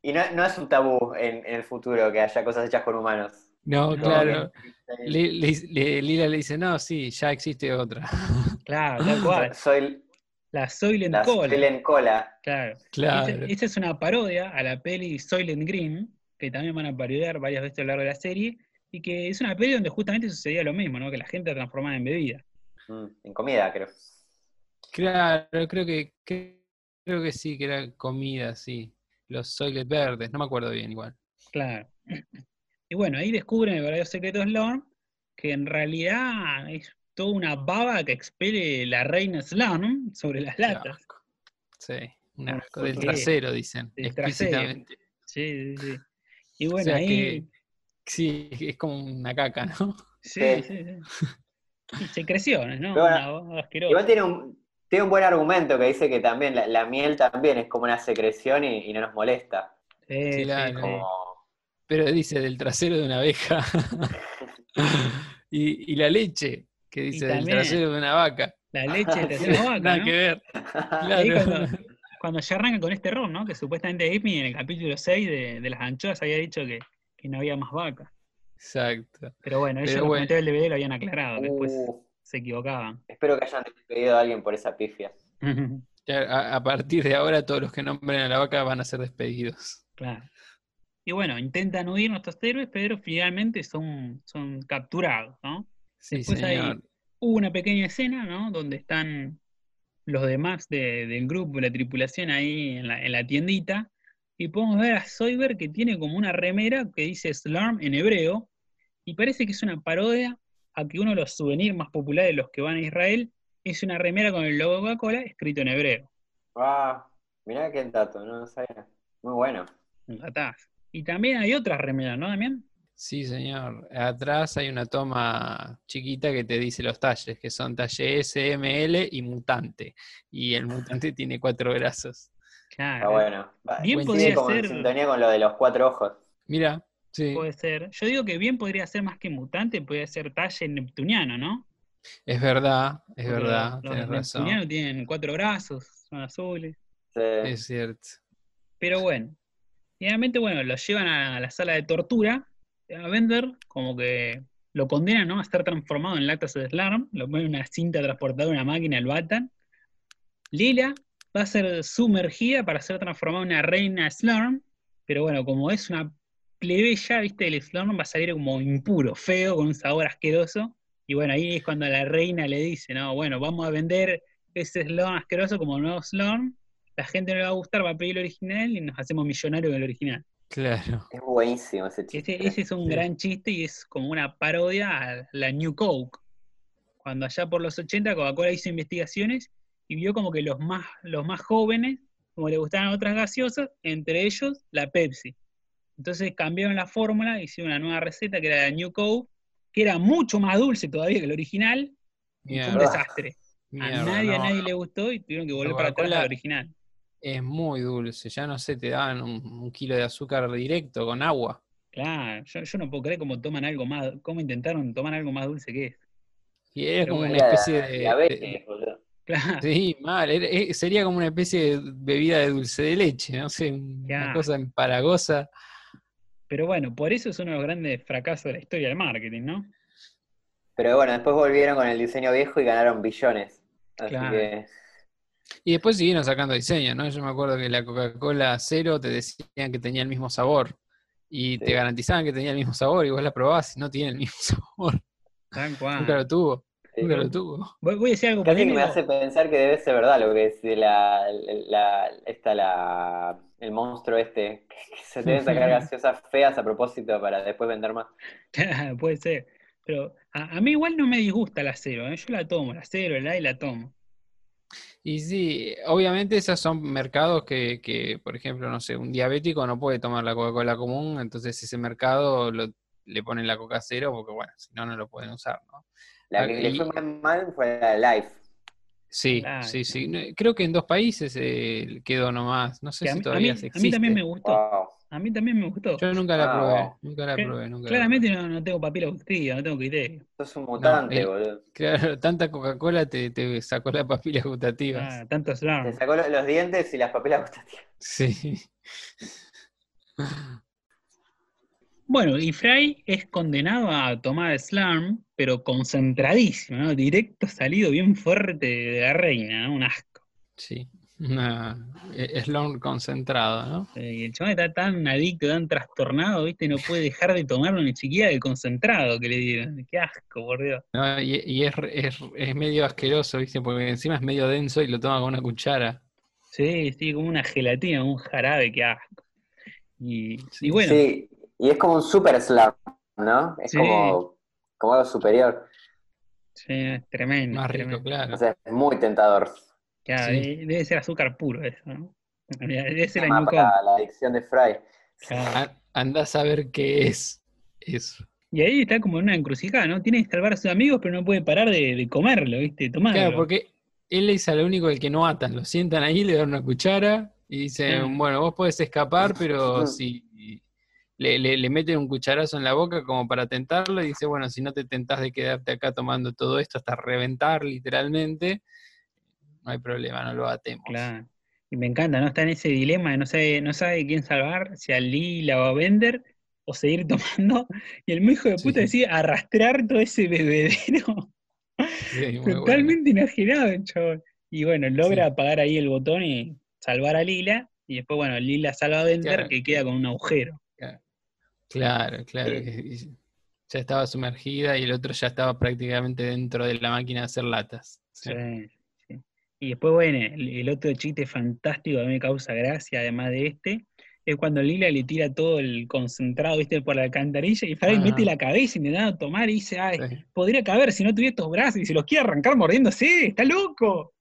y no, es un tabú en, el futuro que haya cosas hechas con humanos. No, claro. Lila le dice, no, sí, ya existe otra. Claro, tal cual. Soy, la Soylent la Cola. Soylent Cola. Claro. claro. Esta, es una parodia a la peli Soylent Green, que también van a parodiar varias veces a lo largo de la serie, y que es una peli donde justamente sucedía lo mismo, ¿no? Que la gente la transformaba en bebida. Mm, en comida, creo. Claro, creo que, creo que sí, que era comida, sí. Los Soylent verdes, no me acuerdo bien igual. Claro. Y bueno, ahí descubren el verdadero secreto de Sloan, que en realidad es toda una baba que expele la reina Sloan sobre las latas. Sí, un asco del trasero, dicen. explícitamente. Sí, sí, sí. Y O bueno, sea ahí. que- sí, es como una caca, ¿no? Sí, Sí. sí, sí. Y se creció, ¿no? Pero Una. Igual tiene un, tiene un buen argumento que dice que también la, la miel también es como una secreción y, y no nos molesta. Sí, sí, Claro. sí. Como, Pero dice del trasero de una abeja. y, y la leche, que dice del trasero de una vaca. La leche de tercera vaca, Nada ¿no? que ver. Claro. cuando, cuando ya arranca con este error, ¿no? Que supuestamente Amy en el capítulo 6 de, de las anchoas había dicho que, que no había más vaca. Exacto. Pero bueno, ellos bueno. del DVD lo habían aclarado, después Uh, se equivocaban. espero que hayan despedido a alguien por esa pifia. A, a partir de ahora, todos los que nombren a la vaca van a ser despedidos. Claro. Y bueno, intentan huir nuestros héroes, pero finalmente son, son capturados, ¿no? Sí, Después hay- señor. Hubo una pequeña escena, ¿no? Donde están los demás de- del grupo, la tripulación ahí en la, en la tiendita, y podemos ver a Soyber que tiene como una remera que dice Slarm en hebreo, y parece que es una parodia a que uno de los souvenirs más populares de los que van a Israel es una remera con el logo de Coca-Cola escrito en hebreo. Ah, mirá qué dato, no, sabía. Muy bueno. Gatás. Y también hay otras remeras, ¿no, Damián? Sí, señor. Atrás hay una toma chiquita que te dice los talles, que son talle S, M, L y mutante. Y el mutante tiene cuatro brazos. Está Claro. bueno. Va, Bien coincide podría como en ser- sintonía con lo de los cuatro ojos. Mira, sí, Puede ser. Yo digo que bien podría ser más que mutante, podría ser talle neptuniano, ¿no? es verdad, es Porque verdad, Los tienes razón. neptunianos tienen cuatro brazos, son azules. Sí. Es cierto. Pero bueno, finalmente, bueno, lo llevan a la sala de tortura. A Bender, como que lo condenan, ¿no? A estar transformado en lactas de Slarm. Lo ponen en una cinta transportadora, una máquina, lo atan. Lila va a ser sumergida para ser transformada en una reina Slarm. Pero bueno, como es una plebeya, ¿viste? El Slarm va a salir como impuro, feo, con un sabor asqueroso. Y bueno, ahí es cuando la reina le dice, no, bueno, vamos a vender ese Slurm asqueroso como nuevo Slurm. La gente no le va a gustar, va a pedir el original y nos hacemos millonarios con el original. Claro. Es buenísimo ese chiste. Ese, ese es un Sí. gran chiste y es como una parodia a la New Coke. Cuando allá por los 80 Coca-Cola hizo investigaciones y vio como que los más, los más jóvenes, como le gustaban otras gaseosas, entre ellos la Pepsi. Entonces cambiaron la fórmula, hicieron una nueva receta que era la New Coke, que era mucho más dulce todavía que el original, y fue un Mierda, desastre. A nadie, a nadie le gustó y tuvieron que volver para atrás al original. Es muy dulce, ya no sé, te daban un, un kilo de azúcar directo con agua. Claro, yo, yo no puedo creer cómo toman algo más, cómo intentaron tomar algo más dulce que es. Y era Pero como una especie de, diabetes, de- boludo. Claro. Sí, mal. era- eh, sería como una especie de bebida de dulce de leche, no sé, una cosa empalagosa. Pero bueno, por eso es uno de los grandes fracasos de la historia del marketing, ¿no? Pero bueno, después volvieron con el diseño viejo y ganaron billones. Así Claro. que. Y después siguieron sacando diseños, ¿no? Yo me acuerdo que la Coca-Cola cero te decían que tenía el mismo sabor. Y te garantizaban que tenía el mismo sabor, y vos la probabás y no tiene el mismo sabor. Cual. Nunca lo tuvo, sí. nunca lo tuvo. Voy, voy a decir algo Casi que me hace pensar que debe ser verdad lo que es la, la, esta, la, el monstruo este, que se deben sacar gaseosas feas a propósito para después vender más. Puede ser. Pero a, a mí igual no me disgusta la cero, ¿eh? Yo la tomo, la cero, el A y la tomo. Y sí, obviamente esos son mercados que, que, por ejemplo, no sé, un diabético no puede tomar la Coca-Cola común, entonces ese mercado lo- le ponen la Coca cero porque, bueno, si no, no lo pueden usar, ¿no? La que le y- fue más mal fue la de Life. Sí, sí, sí. Creo que en dos países eh, quedó nomás. No sé Que a si mí, a todavía mí- se a mí también me existe. gustó. Wow. A mí también me gustó. Yo nunca la Ah, probé, nunca la probé, nunca la Claramente no, no tengo papila gustativa, no tengo criterio. Sos un mutante, el- boludo. probé. Claro, tanta Coca-Cola te, te sacó las papilas gustativas. Ah, tanto Te slam. sacó lo- los dientes y las papilas gustativas. Sí. Bueno, y Fry es condenado a tomar slam, pero concentradísimo, ¿no? Directo salido bien fuerte de la reina, ¿no? Un asco. Sí. Una eh, slum concentrado, ¿no? Y el chaval está tan adicto, tan trastornado, ¿viste? No puede dejar de tomarlo ni siquiera el concentrado que le dieron. Qué asco, por Dios. No, y y es, es, es medio asqueroso, ¿viste? Porque encima es medio denso y lo toma con una cuchara. Sí, sí, como una gelatina, un jarabe, qué asco. Y, Sí, y bueno, Sí, y es como un super slam, ¿no? Es Sí. como, como algo superior. sí, es tremendo. Más tremendo. rico, claro. O sea, es muy tentador. Sí. Debe ser azúcar puro eso, ¿no? Debe ser New para la adicción de Fry. Claro. A- Andás a ver qué es eso. Y ahí está como en una encrucijada, ¿no? Tiene que salvar a sus amigos, pero no puede parar de, de comerlo, ¿viste? Tomarlo. Claro, porque él es al único el que no atan. Lo sientan ahí, le dan una cuchara y dicen, bueno, vos podés escapar, pero si le, le- le meten un cucharazo en la boca como para tentarlo, y dice, bueno, si no te tentás de quedarte acá tomando todo esto hasta reventar literalmente, no hay problema, no lo atemos. Claro. Y me encanta, ¿no? Está en ese dilema de no sabe, no sabe quién salvar, si a Lee la va a vender o seguir tomando. Y el hijo de Sí. puta decide arrastrar todo ese bebedero Sí, bueno. totalmente el chabón. Y bueno, logra Sí. apagar ahí el botón y salvar a Lila. Y después, bueno, Lila salva a Bender, Claro. que queda con un agujero. Claro, claro. Ya estaba sumergida y el otro ya estaba prácticamente dentro de la máquina de hacer latas. Sí. Y después, bueno, el, el otro chiste fantástico que a mí me causa gracia, además de este, es cuando Lila le tira todo el concentrado, viste, por la alcantarilla y Fry Ah. mete la cabeza intentando tomar y dice, ay, Sí. podría caber si no tuviera estos brazos y se los quiere arrancar mordiéndose, está loco.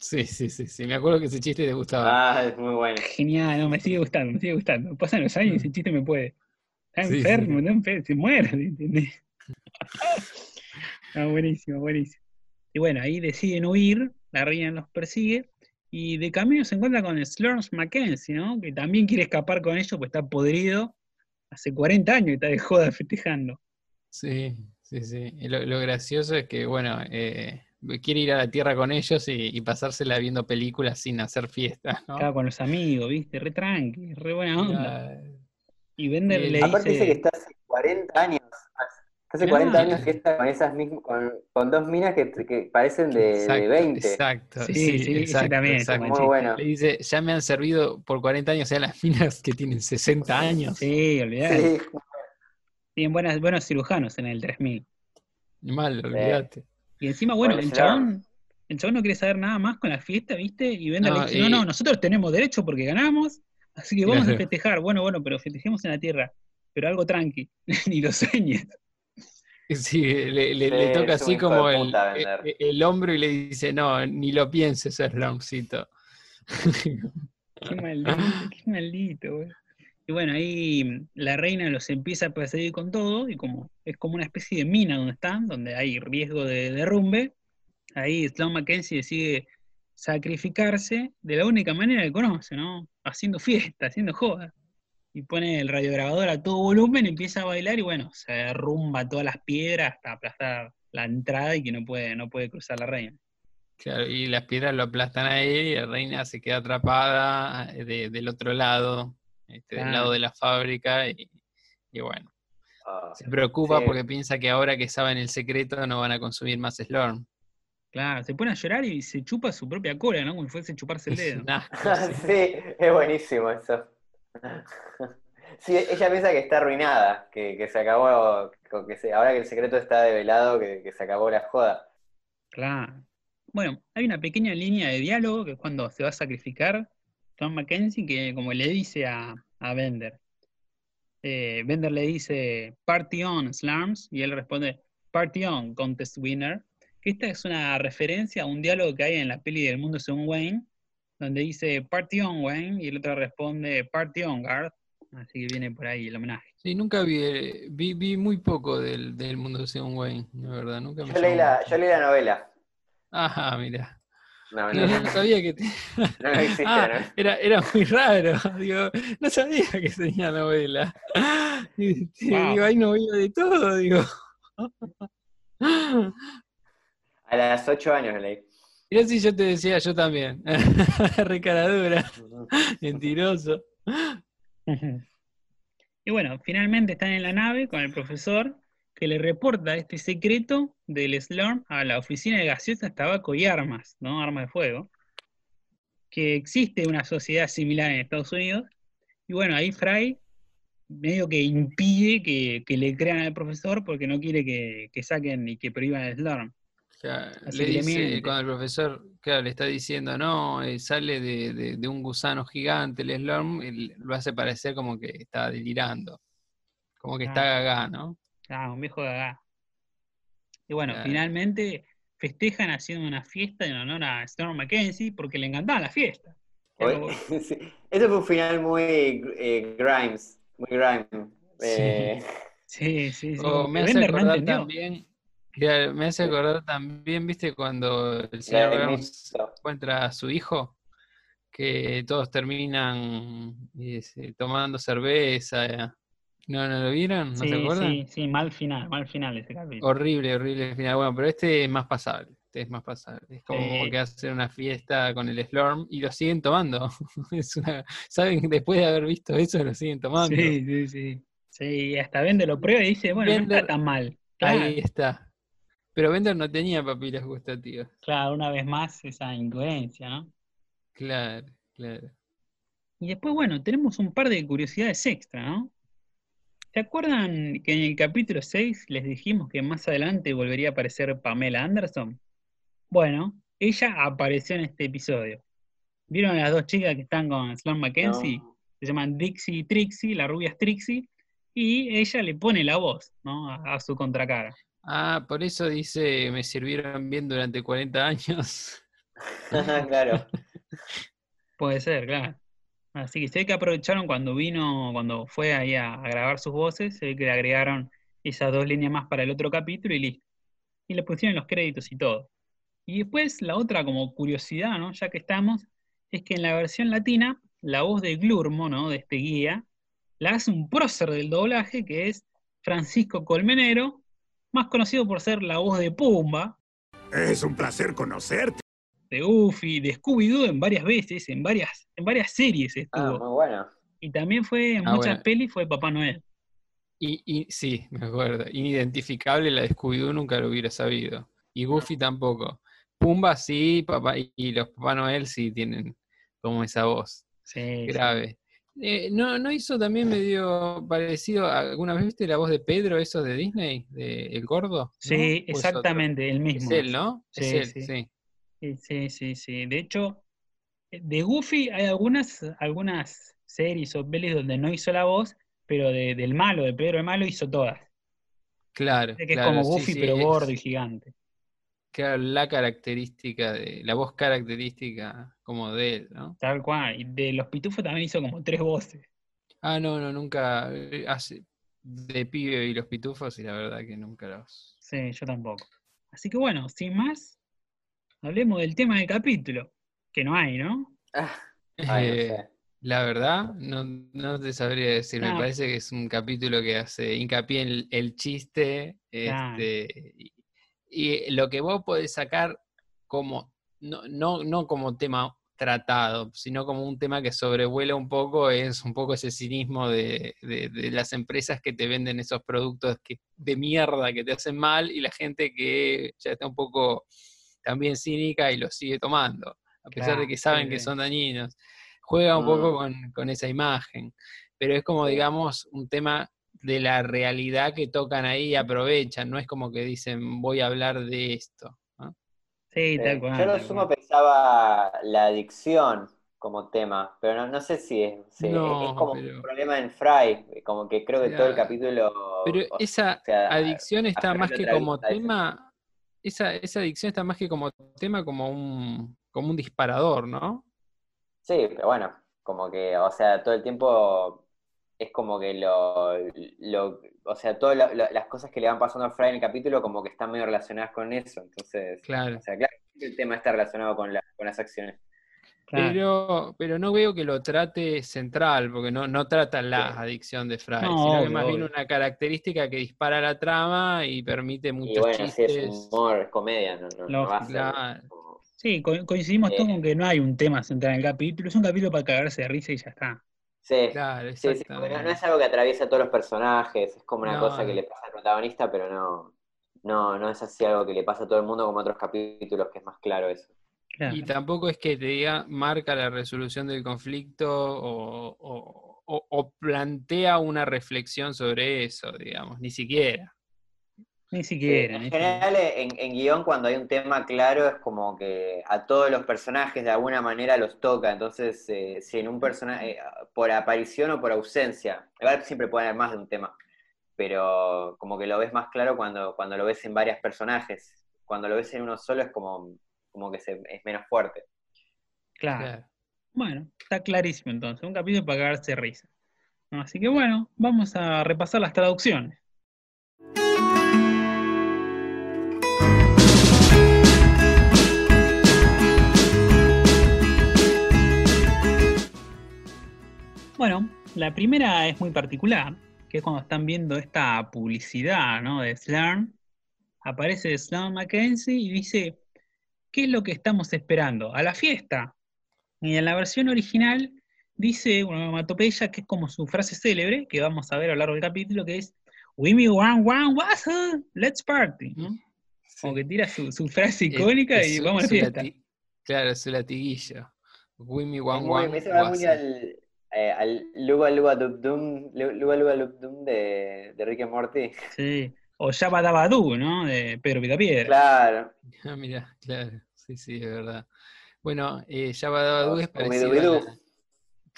Sí, sí, sí, sí. Me acuerdo que ese chiste te gustaba. Ah, es muy bueno. Genial, no, me sigue gustando, me sigue gustando. Pasan los años y ese chiste me puede. Está Sí, sí. enfermo, está enfermo, se muere, ¿entendés? Ah, buenísimo, buenísimo. Y bueno, ahí deciden huir, la reina los persigue, y de camino se encuentra con Slurms Mackenzie, ¿no? Que también quiere escapar con ellos, pues está podrido. Hace 40 años que está de joda festejando. Sí, sí, sí. Y lo, lo gracioso es que, bueno, eh, quiere ir a la Tierra con ellos y, y pasársela viendo películas sin hacer fiesta, ¿no? Estaba con los amigos, ¿viste? Re tranqui, re buena onda. Y Bender Y le Aparte dice que dice. está hace 40 años. Está hace Claro. 40 años fiesta con esas mismas, con, con dos minas que, que parecen de, de exacto, 20. Exacto, Sí, sí, exacto, también, Muy bueno. Le dice, ya me han servido por 40 años, o sea, las minas que tienen 60 años. Sí, olvidate. Sí. Tienen buenas, buenos cirujanos en el 3000. Mal, olvídate. Y encima, bueno, el chabón, el chabón no quiere saber nada más con la fiesta, ¿viste? Y Bender No, le dice, y- no, no, nosotros tenemos derecho porque ganamos, así que vamos a festejar. Bueno, bueno, pero festejemos en la tierra, pero algo tranqui, ni lo sueñes. Sí, le, le- Sí, le toca así como el, el, Bender. el hombro y le dice, no, ni lo pienses, Slurmcito. Qué maldito, qué maldito, güey. Y bueno, ahí mm, la reina los empieza a perseguir con todo, y como es como una especie de mina donde están, donde hay riesgo de derrumbe, ahí Sloan Mackenzie decide sacrificarse de la única manera que conoce, ¿no? Haciendo fiesta, haciendo joda. Y pone el radiograbador a todo volumen, empieza a bailar y bueno, se derrumba todas las piedras hasta aplastar la entrada y que no puede, no puede cruzar la reina. Claro, y las piedras lo aplastan a él y la reina se queda atrapada eh, de- del otro lado, este, del lado de la fábrica, y, y bueno, Ah, se preocupa Sí. porque piensa que ahora que saben el secreto no van a consumir más Slorm. Claro, se pone a llorar y se chupa su propia cola, ¿no? Como si fuese a chuparse el Es dedo. un asco, sí. sí, es buenísimo eso. Sí, ella piensa que está arruinada, que, que se acabó, que ahora que el secreto está develado, que, que se acabó la joda. Claro. Bueno, hay una pequeña línea de diálogo que es cuando se va a sacrificar Tom Mackenzie, que como le dice a, a Bender. Eh, Bender le dice, Party on, Slams, y él responde, Party on, Contest Winner. Que esta es una referencia a un diálogo que hay en la peli del mundo según Wayne, donde dice, Party on, Wayne, y el otro responde, Party on, Garth. Así que viene por ahí el homenaje. Sí, nunca vi, vi, vi muy poco del, del mundo según Wayne, la verdad, nunca me Yo leí la, yo leí la novela. Ajá, mira. No, No, no, no sabía que te- no existe, Ah, ¿no? era, era muy raro. Digo, no sabía que tenía novela. Y, Wow. Digo, hay novela de todo, digo. A las 8 años leí. Mirá si yo te decía, yo también. Recaradura, mentiroso. Y bueno, finalmente están en la nave con el profesor que le reporta este secreto del Slurm a la oficina de gaseosas, tabaco y armas, ¿no? Armas de fuego. Que existe una sociedad similar en Estados Unidos. Y bueno, ahí Fry medio que impide que, que le crean al profesor porque no quiere que, que saquen y que prohíban el Slurm. Claro, Así le dice, cuando el profesor, claro, le está diciendo, no, eh, sale de, de- de un gusano gigante, el Slurm, lo hace parecer como que está delirando. Como que está gagá, ¿no? Ah, un viejo gagá. Y bueno, Claro. finalmente festejan haciendo una fiesta en honor a Storm Mackenzie porque le encantaba la fiesta. Sí, Ese fue un final muy eh, Grimes, muy Grimes. Eh, Sí, sí, sí. O me hace acordar entendió. también, claro, me hace acordar también, viste, cuando el señor de Burns encuentra a su hijo, que todos terminan eh, tomando cerveza. ¿No, no lo vieron? ¿No se Sí, acuerdan? sí, sí, mal final, mal final ese capítulo. Horrible, horrible final. Bueno, pero este es más pasable. Este es más pasable. Es como Sí. que hacen una fiesta con el Slorm y lo siguen tomando. Es una- Saben que después de haber visto eso, lo siguen tomando. Sí, sí, sí. Sí, hasta Bender lo prueba y dice, bueno, no está tan mal. Claro, Ahí está. Pero Bender no tenía papilas gustativas. claro, una vez más esa incoherencia, ¿no? Claro, claro. Y después, bueno, tenemos un par de curiosidades extra, ¿no? ¿Se acuerdan que en el capítulo 6 les dijimos que más adelante volvería a aparecer Pamela Anderson? Bueno, ella apareció en este episodio. ¿Vieron a las dos chicas que están con Sloan Mackenzie? No. Se llaman Dixie y Trixie, la rubia es Trixie, y ella le pone la voz, ¿no? A, a su contracara. Ah, por eso dice, me sirvieron bien durante 40 años. claro. Puede ser, claro. Así que se ve que aprovecharon cuando vino, cuando fue ahí a, a grabar sus voces, se ve que le agregaron esas dos líneas más para el otro capítulo y listo. Y le pusieron los créditos y todo. Y después la otra como curiosidad, ¿no? Ya que estamos, es que en la versión latina, la voz de Glurmo, ¿no? De este guía, la hace un prócer del doblaje que es Francisco Colmenero, más conocido por ser la voz de Pumba, Es un placer conocerte. de Goofy, de Scooby-Doo en varias veces, en varias, en varias series Ah, estuvo. muy bueno. Y también fue en Ah, muchas bueno. pelis, fue Papá Noel. Y, y sí, me acuerdo. Inidentificable la de Scooby-Doo nunca lo hubiera sabido. Y Goofy tampoco. Pumba sí, papá, y- los Papá Noel sí tienen como esa voz Sí, sí. grave. Eh, ¿no, ¿No hizo también medio parecido? a- ¿Alguna vez viste la voz de Pedro, eso de Disney? De El Gordo? Sí, ¿O es exactamente, el mismo. Es él, ¿no? es Sí, él, sí. sí. Sí, sí, sí. De hecho, de Goofy hay algunas, algunas series o pelis donde no hizo la voz, pero de- del malo, de Pedro el Malo, hizo todas. Claro, Que es como sí, Goofy, sí, pero es- gordo y gigante. Claro, la característica de, la voz característica como de él, ¿no? Tal cual. Y de los pitufos también hizo como tres voces. Ah, no, no, nunca. eh, Hace de pibe y los pitufos y la verdad que nunca los. Sí, yo tampoco. Así que bueno, sin más, hablemos del tema del capítulo, que no hay, ¿no? Ah, ay, no Eh, sé. la verdad, no, no te sabría decir. Me No. parece que es un capítulo que hace hincapié en el, el chiste. Claro. Este, y, y lo que vos podés sacar como, no, no, no como tema tratado, sino como un tema que sobrevuela un poco, es un poco ese cinismo de, de- de las empresas que te venden esos productos que, de mierda que te hacen mal y la gente que ya está un poco también cínica y los sigue tomando, a pesar de que saben sí, que son dañinos. Juega un poco Mm. con, con esa imagen, pero es como, digamos, un tema de la realidad que tocan ahí y aprovechan, no es como que dicen voy a hablar de esto. Cual. Yo lo tal sumo cual. pensaba la adicción como tema, pero no, no sé si es, si- No, es como pero- un problema en Fry, como que creo que todo el capítulo... Pero o esa sea, adicción está más que como tema, esa, esa adicción está más que como tema como un, como un disparador, ¿no? Sí, pero bueno, como que, o sea, todo el tiempo es como que lo, lo o sea, todas la- la- las cosas que le van pasando a Fry en el capítulo como que están medio relacionadas con eso, entonces, Claro. o sea, claro, el tema está relacionado con, la- con las acciones. Claro. Pero, pero no veo que lo trate central, porque no, no trata la Sí. adicción de Fry, No, sino que obvio, más bien obvio. una característica que dispara la trama y permite Y muchos bueno, sí, chistes. es humor, es comedia, no, no, no va a ser Claro. como- Sí, co- coincidimos todos Eh. con que no hay un tema central en el capítulo, es un capítulo para cagarse de risa y ya está. Sí, Claro, sí, sí, no, es algo que atraviesa a todos los personajes, es como una No, cosa que no. le pasa al protagonista, pero no, no, no es así algo que le pasa a todo el mundo como otros capítulos, que es más claro eso. Claro. Y tampoco es que te diga, marca la resolución del conflicto o, o- o- o plantea una reflexión sobre eso, digamos, ni siquiera. Ni Sí, siquiera. en general, en, en guion, cuando hay un tema claro, es como que a todos los personajes de alguna manera los toca. Entonces, eh, si en un personaje, eh, por aparición o por ausencia, igual siempre puede haber más de un tema, pero como que lo ves más claro cuando, cuando lo ves en varios personajes. Cuando lo ves en uno solo es como, como que se, es menos fuerte. Claro. Claro. Bueno, está clarísimo entonces, un capítulo para cagarse de risa. Así que bueno, vamos a repasar las traducciones. Bueno, la primera es muy particular, que es cuando están viendo esta publicidad ¿no? de Slurm. Aparece Slurm Mackenzie y dice, ¿qué es lo que estamos esperando? A la fiesta. Y en la versión original dice una onomatopeya que es como su frase célebre, que vamos a ver a lo largo del capítulo, que es We me one one what's up? let's party. Como que tira su, frase icónica y vamos a la fiesta. Claro, su latiguillo. We me one one. Me va muy al, eh, al Luba Luba Dub Dum, Luba Luba Dum de, de Rick and Morty. Sí. O Jabba Dabba ¿no? De Pedro Picapiedra. Claro. Ah, mira, claro. Sí, sí, es verdad. Bueno, eh, Jabba Dabba es parecido. A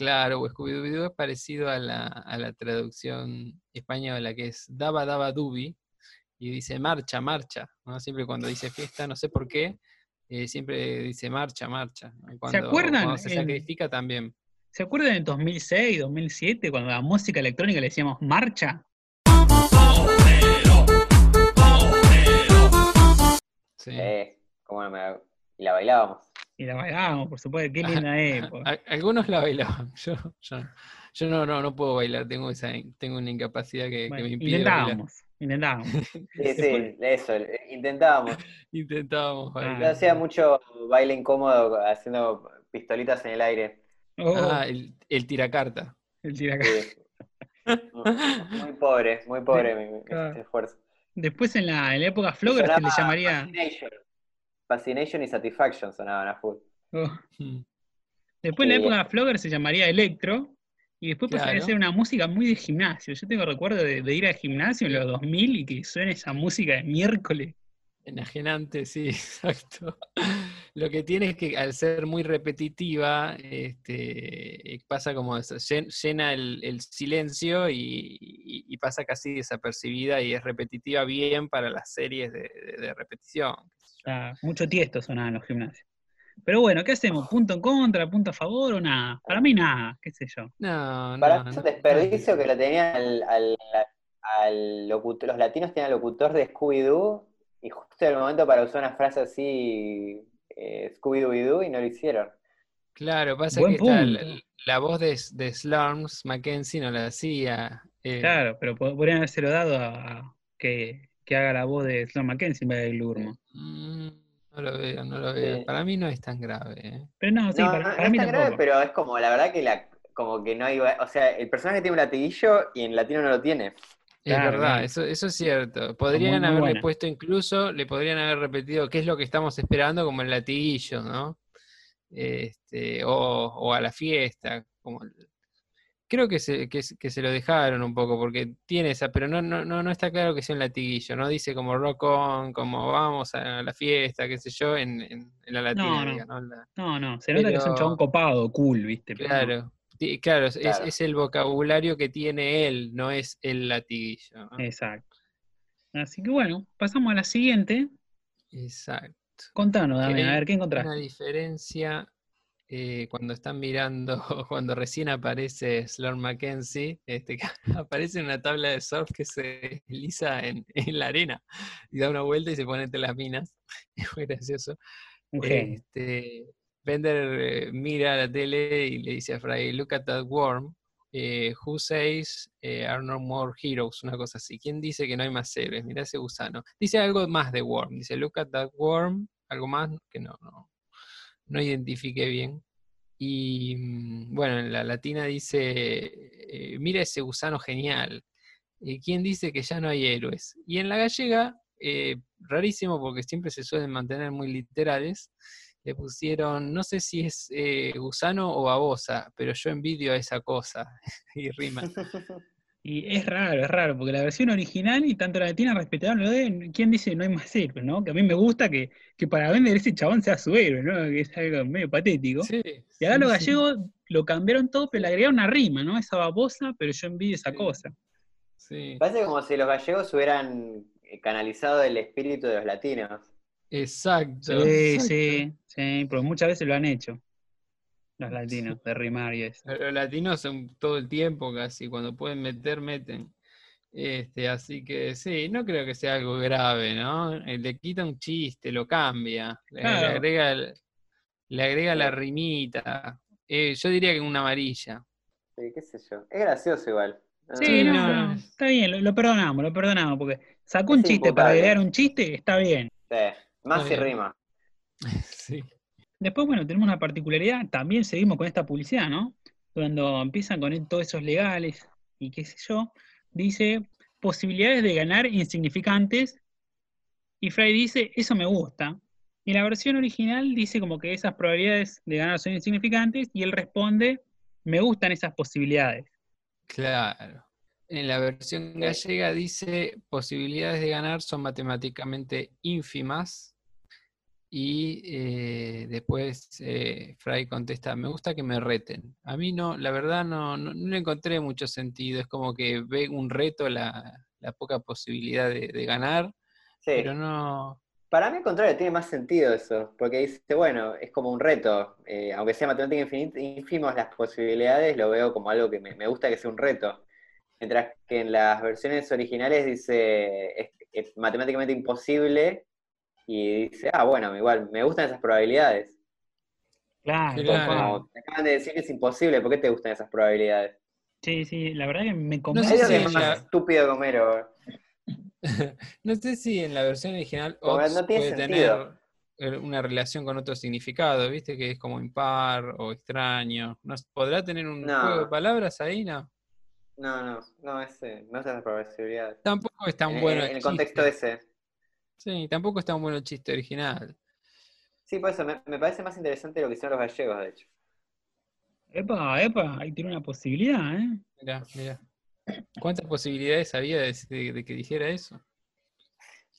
Claro, o Scooby-Doo es parecido a la, a la, traducción española, que es Daba Daba Dubi, y dice marcha, marcha. ¿no? Siempre cuando dice fiesta, no sé por qué, eh, siempre dice marcha, marcha. Cuando, ¿Se acuerdan? Cuando se sacrifica también. ¿Se acuerdan en 2006, 2007, cuando la música electrónica le decíamos marcha? Sí. Eh, ¿cómo no me... Y la bailábamos. Y la bailábamos, por supuesto, qué linda época. Algunos la bailaban, yo, yo, no, no, no puedo bailar, tengo esa, tengo una incapacidad que, me impide intentábamos, Intentábamos, Sí, sí, eso, intentábamos. Intentábamos bailar. Yo hacía mucho baile incómodo haciendo pistolitas en el aire. Oh. Ah, el, el tiracarta. El tiracarta. Muy pobre, muy pobre mi, esfuerzo. Después en la, en la época Flogger se le llamaría. Fascination y Satisfaction sonaban a full. Oh. Hmm. Después en la época de Flogger se llamaría Electro. Y después pasaría a ser una música muy de gimnasio. Yo tengo recuerdo de, ir al gimnasio en los 2000 y que suene esa música de miércoles. Enajenante, sí, exacto. Lo que tiene es que al ser muy repetitiva, este, pasa como llena el, silencio y, pasa casi desapercibida y es repetitiva bien para las series de repetición. Ah, mucho tiesto sonaba en los gimnasios. Pero bueno, ¿qué hacemos? ¿Punto en contra, punto a favor o nada? Para mí nada, qué sé yo. No, Para mí es un desperdicio que lo tenían al, al, locutor, los latinos tenían locutor de Scooby-Doo y justo en el momento para usar una frase así, eh, Scooby-Doo y no lo hicieron. Claro, pasa que la, voz de, de Slurms Mackenzie no la hacía. Eh. Claro, pero podrían haberse dado a que que haga la voz de Sloan Mackenzie en vez de Lurmo. Mm, no lo veo, no lo veo. Para mí no es tan grave. ¿eh? Pero no, sí, para, no, mí es tan grave, pero es como, la verdad que la, como que no hay, o sea, el personaje tiene un latiguillo y en latino no lo tiene. Es verdad, eso, eso es cierto. Podrían haberle puesto incluso, le podrían haber repetido qué es lo que estamos esperando como el latiguillo, ¿no? Este, o, o a la fiesta, como Creo que se, que, se lo dejaron un poco, porque tiene esa, pero no, no, no, está claro que sea un latiguillo, ¿no? Dice como rock on, como vamos a la fiesta, qué sé yo, en, en, la latina. No, no, no, no, se nota que es un chabón copado, cool, ¿viste? claro, claro, Es, es, el vocabulario que tiene él, no es el latiguillo. Exacto. Así que bueno, pasamos a la siguiente. Exacto. Contanos, Dame, a ver, ¿qué encontraste? Una diferencia eh, cuando están mirando, cuando recién aparece Slor Mackenzie, este, aparece en una tabla de surf que se desliza en, la arena y da una vuelta y se pone entre las minas. Es muy gracioso. Este, Bender eh, mira la tele y le dice a Fry, look at that worm. Eh, who says are no more heroes? Una cosa así. ¿Quién dice que no hay más héroes? Mira ese gusano. Dice algo más de worm. Dice, look at that worm. Algo más que no, no, no identifiqué bien. Y mm, bueno, en la latina dice, eh, mira ese gusano genial. Eh, ¿Quién dice que ya no hay héroes? Y en la gallega, eh, rarísimo porque siempre se suelen mantener muy literales, le pusieron, no sé si es gusano o babosa, pero yo envidio a esa cosa. y rima. Y es raro, es raro, porque la versión original y tanto la latina respetaron lo de quién dice no hay más héroes, ¿no? Que a mí me gusta que, para vender ese chabón sea su héroe, ¿no? Que es algo medio patético. y ahora los gallegos lo cambiaron todo, pero le agregaron una rima, ¿no? Esa babosa, pero yo envidio esa cosa. Parece como si los gallegos hubieran eh, canalizado el espíritu de los latinos. Exacto. Sí, sí, sí, pero muchas veces lo han hecho. los latinos, de rimar y eso. Los latinos son todo el tiempo casi, cuando pueden meter, meten. Este, así que sí, no creo que sea algo grave, ¿no? Eh, Le quita un chiste, lo cambia, le, le agrega, el- le agrega la rimita. Eh, yo diría que una amarilla. Sí, qué sé yo. Es gracioso igual. No, Sí, no, no, está bien, lo, lo perdonamos, lo perdonamos, porque sacó un Es chiste para agregar un chiste, está bien. Sí, Más si rima. Sí. Después, bueno, tenemos una particularidad, también seguimos con esta publicidad, ¿no? Cuando empiezan con todos esos legales y qué sé yo, dice posibilidades de ganar insignificantes y Fry dice, eso me gusta. Y la versión original dice como que esas probabilidades de ganar son insignificantes y él responde, me gustan esas posibilidades. Claro. En la versión gallega dice posibilidades de ganar son matemáticamente ínfimas y eh, después eh, Fry contesta, me gusta que me reten. A mí no, la verdad no, no, no le encontré mucho sentido, es como que ve un reto la, la poca posibilidad de, de ganar, Sí. pero no... Para mí, al contrario, tiene más sentido eso, porque dice, bueno, es como un reto. eh, aunque sea matemática infinita, ínfimos las posibilidades, lo veo como algo que me, me gusta que sea un reto. Mientras que en las versiones originales dice, es, es matemáticamente imposible, y dice, ah, bueno, igual, me gustan esas probabilidades. Claro, Claro. Como te acaban de decir que es imposible, ¿por qué te gustan esas probabilidades? Sí, sí, la verdad que me sé convence. Eso si es más la- estúpido que Homero. No sé si en la versión original no tiene puede sentido. tener eh, una relación con otro significado, ¿viste? Que es como impar o extraño. ¿No, ¿Podrá tener un No. juego de palabras ahí? No. No, no, no, ese, no esas probabilidades. Tampoco es tan En, bueno en el el contexto ese. Sí, tampoco es tan bueno el chiste original. Sí, por eso me, me parece más interesante lo que hicieron los gallegos, de hecho. Epa, epa, ahí tiene una posibilidad, ¿eh? Mirá, mirá. ¿Cuántas posibilidades había de, de- de que dijera eso?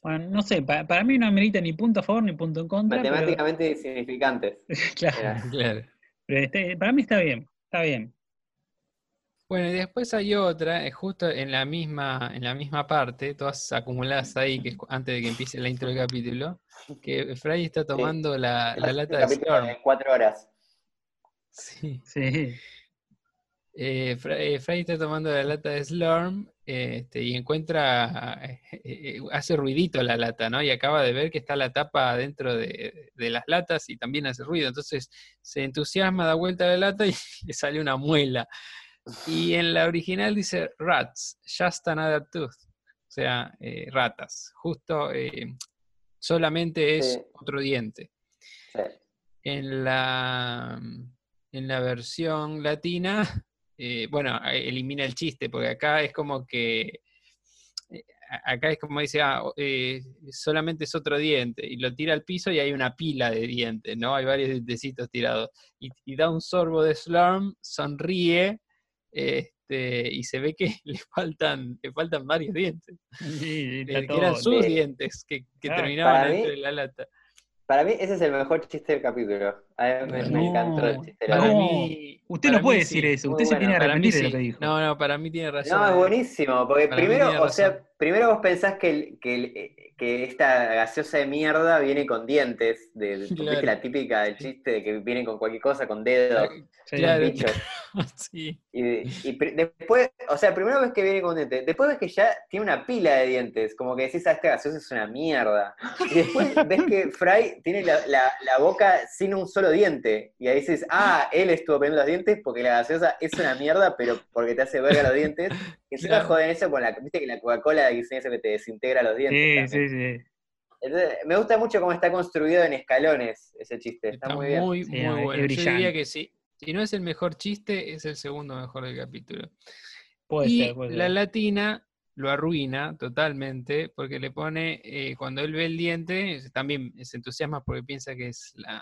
Bueno, no sé, pa- para mí no amerita ni punto a favor ni punto en contra. pero- Matemáticamente insignificantes. claro, Era. Claro. pero este- para mí está bien, está bien. Bueno, y después hay otra, eh, justo en la misma, en la misma parte, todas acumuladas ahí, que es antes de que empiece la intro del capítulo, que Fry está tomando la, la lata de capítulo Storm. de cuatro horas. Sí. Sí. Eh, eh, está tomando la lata de Slurm este, y encuentra, eh, eh, hace ruidito la lata, ¿no? Y acaba de ver que está la tapa dentro de, de las latas y también hace ruido. Entonces se entusiasma, da vuelta a la lata y le sale una muela. Y en la original dice rats, just another tooth. O sea, eh, ratas. Justo, eh, solamente es Sí. otro diente. Sí. En la, en la versión latina, eh, bueno, elimina el chiste, porque acá es como que, acá es como dice, ah, solamente es otro diente, y lo tira al piso y hay una pila de dientes, ¿no? Hay varios dientecitos tirados. Y, y da un sorbo de slurm, sonríe, este, y se ve que le faltan, le faltan varios dientes, Sí, que eran sus dientes que, que Claro, terminaban para mí- dentro de la lata. Para mí ese es el mejor chiste del capítulo. A mí me, encantó el chiste. mí- Usted no puede decir sí. eso, usted se bueno. tiene que Para mí arrepentir de lo que dijo. No, no, para mí tiene razón. No, es eh. buenísimo, porque Para primero, o sea, primero vos pensás que, el- que, el- que esta gaseosa de mierda viene con dientes, de, de- Claro. ¿viste la típica del chiste de que vienen con cualquier cosa, con dedos, Sí, Claro. bichos. sí. Y, después, o sea, primero ves que viene con dientes, después ves que ya tiene una pila de dientes, como que decís, ah, esta gaseosa es una mierda. Y después ves que Fry tiene la, la- la boca sin un solo diente, y ahí dices, ah, él estuvo poniendo los dientes porque la gaseosa es una mierda, pero porque te hace verga los dientes. Y encima Claro. joden eso con la, viste que la Coca-Cola dicen eso que te desintegra los dientes. Sí, también. sí, sí. Entonces, me gusta mucho cómo está construido en escalones ese chiste, está, Está muy bien. muy, Sí, muy es bueno. Yo brillante. diría que sí. Si no es el mejor chiste, es el segundo mejor del capítulo. Puede y ser, puede la ser. latina lo arruina totalmente porque le pone, eh, cuando él ve el diente, también se entusiasma porque piensa que es la,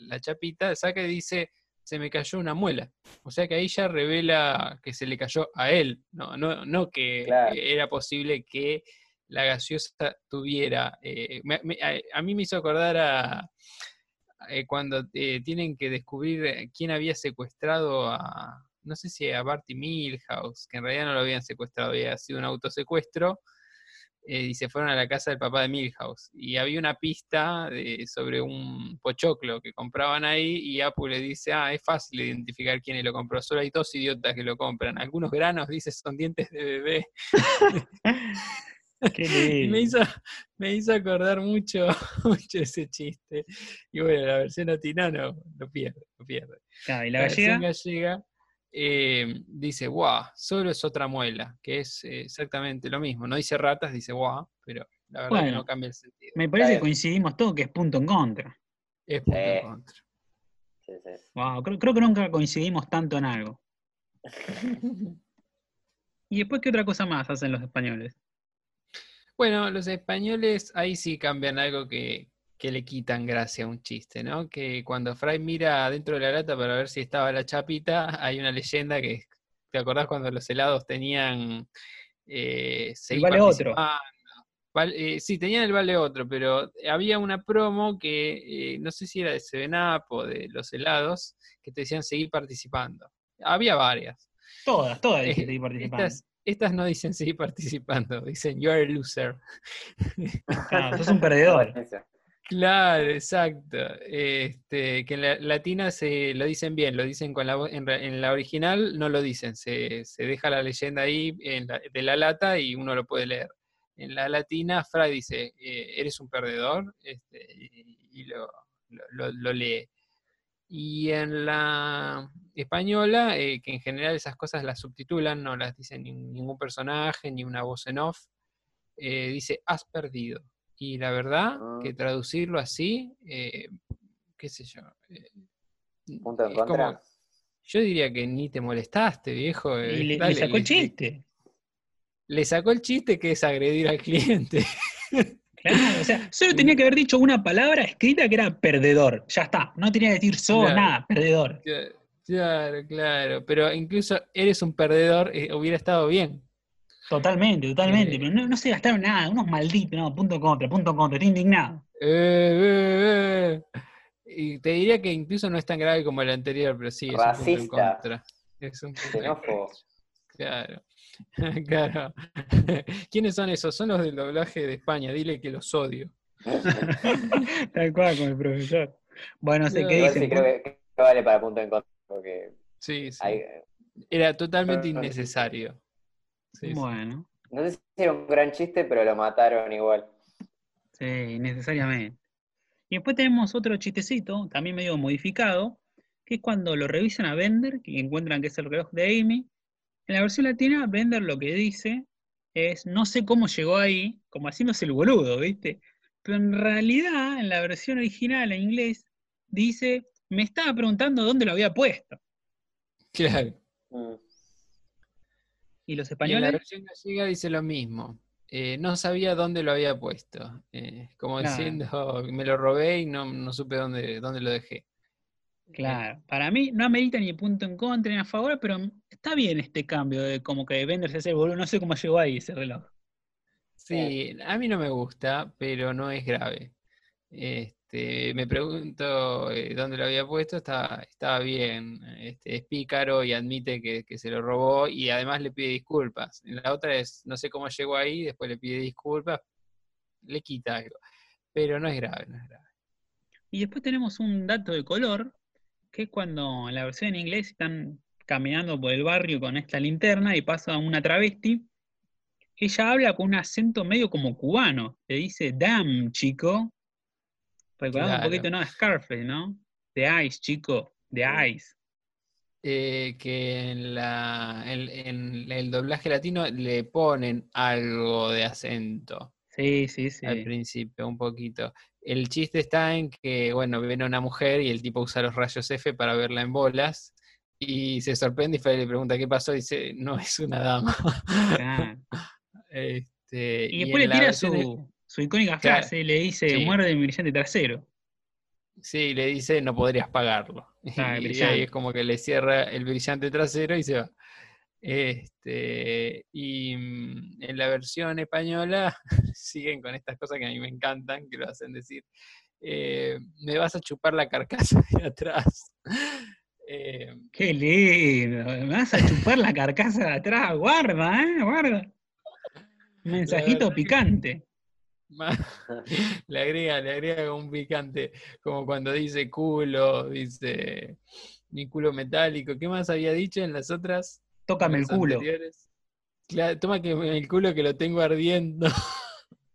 la chapita, saca y dice, se me cayó una muela. O sea que ahí ya revela que se le cayó a él, no, no, no que Claro. era posible que la gaseosa tuviera. eh, me- me- a, a mí me hizo acordar a eh, cuando eh, tienen que descubrir eh, quién había secuestrado a, no sé si a Barty Milhouse, que en realidad no lo habían secuestrado, había sido un autosecuestro, eh, y se fueron a la casa del papá de Milhouse. Y había una pista de- sobre un pochoclo que compraban ahí y Apu le dice, ah, es fácil identificar quién lo compró, solo hay dos idiotas que lo compran. Algunos granos, dice, son dientes de bebé. Qué me hizo, me hizo acordar mucho, mucho ese chiste. Y bueno, la versión latina no, lo pierde, lo pierde. Claro, y la La versión gallega eh, dice, guau, solo es otra muela, que es eh, exactamente lo mismo. No dice ratas, dice guau, pero la verdad que no cambia el sentido. me parece que coincidimos todos que es punto en contra. Es punto en contra. Sí, sí. Wow, creo, creo que nunca coincidimos tanto en algo. ¿Y después qué otra cosa más hacen los españoles? Bueno, los españoles ahí sí cambian algo que, que le quitan gracia a un chiste, ¿no? Que cuando Fry mira adentro de la lata para ver si estaba la chapita, hay una leyenda que, ¿te acordás cuando los helados tenían... Eh, seguí vale otro. eh, sí, tenían el vale otro, pero había una promo que eh, no sé si era de Seven Up o de los helados, que te decían seguir participando. Había varias. Todas, todas Eh, dije seguir participando. Estas, estas no dicen seguir participando, dicen you're a loser. Claro, sos un perdedor. Claro, exacto. Este, que en la latina se lo dicen bien, lo dicen con la en, la original no lo dicen, se, se deja la leyenda ahí de la lata y uno lo puede leer. En la latina, Fry dice, eh, eres un perdedor, este, y, lo, lo- lee. Y en la española, eh, que en general esas cosas las subtitulan, no las dice ni- ningún personaje, ni una voz en off, eh, dice, has perdido. Y la verdad que Ah. traducirlo así, eh, qué sé yo. eh, Punto en como- contra. yo diría que ni te molestaste, viejo. eh, Y le, le sacó el chiste. Le, sacó el chiste que es agredir al cliente. Claro, o sea, solo tenía que haber dicho una palabra escrita que era perdedor. Ya está. No tenía que decir so, Claro. nada, perdedor. Cla- Claro, claro. Pero incluso eres un perdedor, eh, hubiera estado bien. Totalmente, totalmente. Eh. Pero no, no se gastaron nada. Unos malditos, no, punto contra, punto contra. Estoy indignado. Eh, eh, eh. Y te diría que incluso no es tan grave como el anterior, pero sí, es un punto en Racista. contra. Es un punto en contra. Claro. claro. ¿Quiénes son esos? Son los del doblaje de España. Dile que los odio. Tal cual con el profesor. Bueno, no sé No, qué dicen. sí creo que, que vale para punto en contra, porque Sí, sí. hay, Era totalmente innecesario. Sí, sí. Bueno, no sé si era un gran chiste, pero lo mataron igual. sí, necesariamente. Y después tenemos otro chistecito, también medio modificado, que es cuando lo revisan a Bender y encuentran que es el reloj de Amy. En la versión latina, Bender lo que dice es, no sé cómo llegó ahí, como haciéndose el boludo, ¿viste? Pero en realidad, en la versión original en inglés, dice, me estaba preguntando dónde lo había puesto. Claro. Mm. Y los Y en la españoles, versión gallega dice lo mismo. Eh, no sabía dónde lo había puesto. Eh, como Claro. diciendo, me lo robé y no, no supe dónde, dónde lo dejé. Claro, para mí no amerita ni punto en contra ni a favor, pero está bien este cambio de como que Bender se hace el boludo, no sé cómo llegó ahí ese reloj. Sí, a mí no me gusta, pero no es grave. Este, me pregunto eh, dónde lo había puesto, estaba, estaba bien. Este, es pícaro y admite que, que se lo robó y además le pide disculpas. La otra es, no sé cómo llegó ahí, después le pide disculpas, le quita algo. Pero no es grave, no es grave. Y después tenemos un dato de color, que es cuando en la versión en inglés están caminando por el barrio con esta linterna y pasa una travesti. Ella habla con un acento medio como cubano, le dice, damn, chico. Recordando Claro. un poquito, ¿no? Scarface, ¿no? The Ice, chico, The. Ice. eh, que en, la, en, en el doblaje latino le ponen algo de acento Sí, sí, sí. al principio, un poquito. El chiste está en que, bueno, viene una mujer y el tipo usa los rayos F para verla en bolas y se sorprende y le pregunta qué pasó y dice, no es una dama. Claro. Este, Y después le tira su, su icónica Claro. frase, le dice, Sí. muerde mi brillante trasero. Sí, le dice, no podrías pagarlo. Ah, y ahí es como que le cierra el brillante trasero y se va. Este, y mm, en la versión española siguen con estas cosas que a mí me encantan, que lo hacen decir, eh, me vas a chupar la carcasa de atrás. Eh, Qué lindo, me vas a chupar la carcasa de atrás, guarda, ¿eh? Guarda. Mensajito picante. Le agrega, le agrega un picante, como cuando dice culo, dice mi culo metálico. ¿Qué más había dicho en las otras? Tócame el culo. Claro, toma que el culo que lo tengo ardiendo.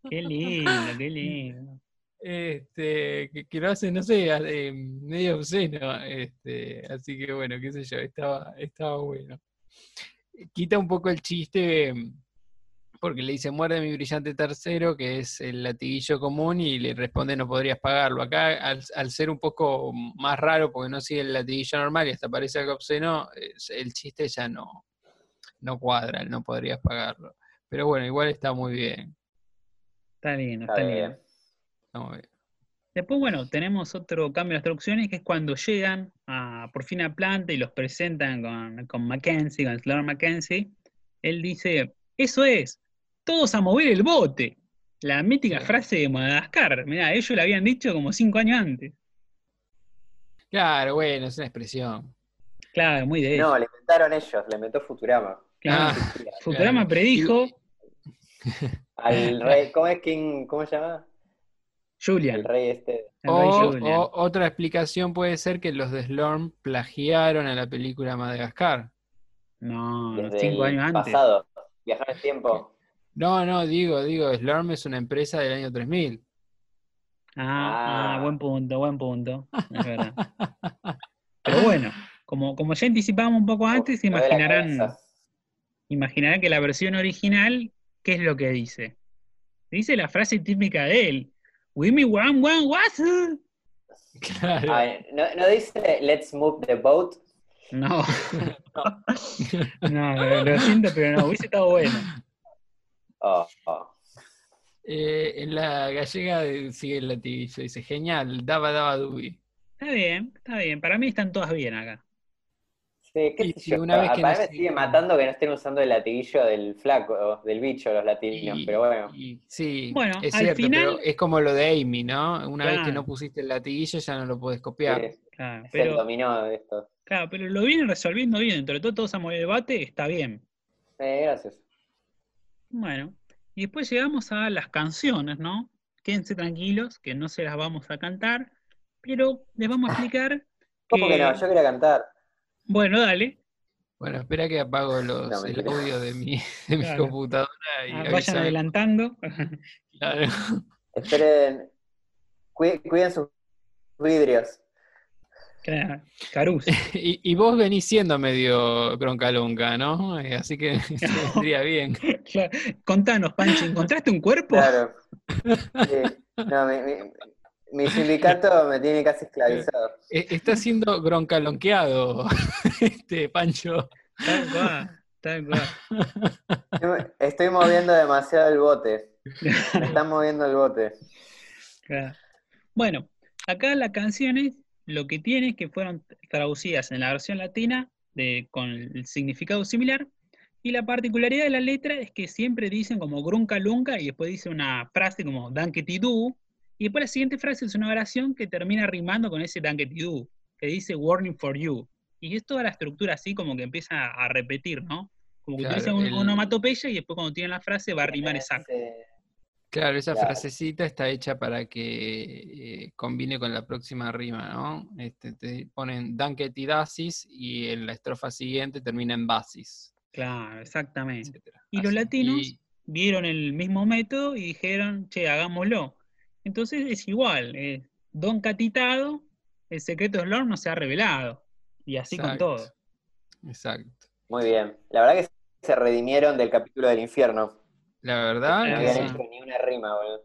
Qué lindo, qué lindo. Este, que, que lo hace, no sé, eh, medio obsceno. Este, así que bueno, qué sé yo, estaba, estaba bueno. Quita un poco el chiste, mm, porque le dice muerde mi brillante tercero, que es el latiguillo común, y le responde no podrías pagarlo. Acá, al, al ser un poco más raro, porque no sigue el latiguillo normal y hasta parece algo obsceno, el chiste ya no, no cuadra, el no podrías pagarlo. Pero bueno, igual está muy bien. Está lindo, Está está bien. lindo. Está muy bien. Después, bueno, tenemos otro cambio de instrucciones que es cuando llegan a, por fin a planta y los presentan con, con Mackenzie, con Slaughter Mackenzie. Él dice: Eso es, todos a mover el bote. La mítica Sí. frase de Madagascar. Mirá, ellos la habían dicho como cinco años antes. Claro, bueno, es una expresión. Claro, muy de ellos. No, le inventaron ellos, le inventó Futurama. Claro. Ah, Futurama claro. predijo Al rey, ¿cómo es King? ¿Cómo se llama? Julian. El rey este. el rey O, Julian. o otra explicación puede ser que los de Slorm plagiaron a la película Madagascar. no, Desde cinco años antes. pasado. Viajar en el tiempo. No, no, digo, digo, Slorm es una empresa del año 3000. Ah, ah, Ah. buen punto, buen punto. Es verdad. Pero bueno, como, como ya anticipábamos un poco antes, la imaginarán, imaginarán que la versión original, ¿qué es lo que dice? Dice la frase típica de él. We me one one was. Claro. Ay, ¿no, ¿No dice let's move the boat? No. no, lo siento, pero no, hubiese estado bueno. Oh, oh. Eh, en la gallega de- sigue el latiguillo, dice, genial, daba daba dubi. Está bien, está bien. Para mí están todas bien acá. Sí, qué Y sé si yo. una vez que Para no mí me se- sigue matando que no estén usando el latiguillo del flaco, del bicho, los latinos, pero bueno. y- sí, Bueno, es al cierto, final- pero es como lo de Amy, ¿no? Una vez que no pusiste el latiguillo ya no lo puedes copiar. sí, Claro, es el dominó de esto. claro, pero lo vienen resolviendo bien. Entre todo, todos a mover el debate, está bien. Eh, gracias. Bueno, y después llegamos a las canciones, ¿no? Quédense tranquilos, que no se las vamos a cantar, pero les vamos a explicar ¿Cómo que no? Yo quería cantar. Bueno, dale, Bueno, espera que apago los, No, el audio de mi, de mi Claro. computadora y ah, vayan adelantando. Claro. Esperen. Cui- cuiden sus vidrios. Caruz. Y, y vos venís siendo medio croncalonca, ¿no? Eh, Así que se vendría bien. Claro. Contanos, Pancho, ¿encontraste un cuerpo? Claro. Sí. No, mi, mi- mi sindicato me tiene casi esclavizado. Eh, Está siendo groncalonqueado, este Pancho. Tal cual, tal cual. Estoy- moviendo demasiado el bote. Me están moviendo el bote. Claro. Bueno, acá las canciones lo que tiene es que fueron traducidas en la versión latina de, con el significado similar. Y la particularidad de la letra es que siempre dicen como grunca lunca y después dice una frase como danketidú. Y después la siguiente frase es una oración que termina rimando con ese danketidú, que dice warning for you. Y es toda la estructura así como que empieza a repetir, ¿no? Como que Claro, utiliza un el- onomatopeya y después cuando tiene la frase va a rimar exacto. Ese- Claro, esa Claro. frasecita está hecha para que eh, combine con la próxima rima, ¿no? Este, te ponen danketidasis y en la estrofa siguiente termina en basis, Claro, exactamente. etcétera. Y los latinos Y- vieron el mismo método y dijeron, che, hagámoslo. Entonces es igual, es Don Catitado, el secreto de Lord no se ha revelado. Y así con todo. Exacto. Muy bien. La verdad que se redimieron del capítulo del infierno. La verdad, No que habían sí. hecho ni una rima, boludo.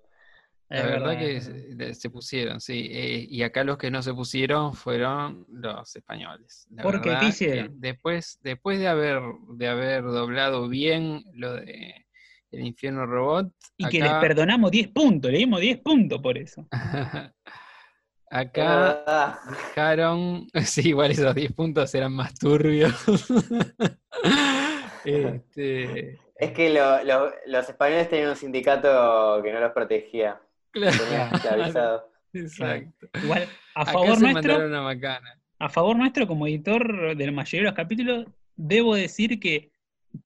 La Es verdad que se, pusieron, sí. eh, y acá los que no se pusieron fueron los españoles. La ¿Por qué? ¿Qué verdad? Después, después de haber, de haber doblado bien lo de El Infierno Robot, Y que les perdonamos 10 puntos, le dimos 10 puntos por eso. Es acá dejaron, sí, igual esos 10 puntos eran más turbios. este, Es que lo- lo- los españoles tenían un sindicato que no los protegía. claro, Tenían esclavizados. exacto. Igual, a Acá favor se nuestro, mandaron una macana. a favor nuestro, como editor de la mayoría de los capítulos, debo decir que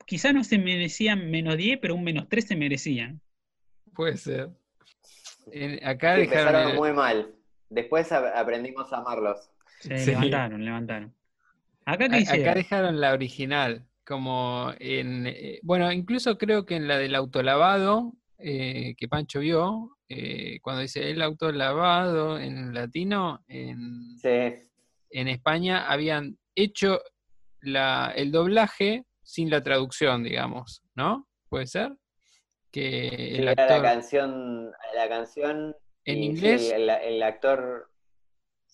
quizá no se merecían menos 10, pero un menos 3 se merecían. Puede ser. En- acá Sí, dejaron empezaron el- muy mal. Después aprendimos a amarlos. Se Sí. levantaron, levantaron. A-. Acá dejaron la original, como en, eh, bueno, incluso creo que en la del autolavado eh, que Pancho vio, eh, cuando dice el autolavado en latino, en, Sí. en España habían hecho la, el doblaje sin la traducción, digamos, ¿no? ¿Puede ser? Que el actor la canción, la canción en y sí, inglés, el, el actor,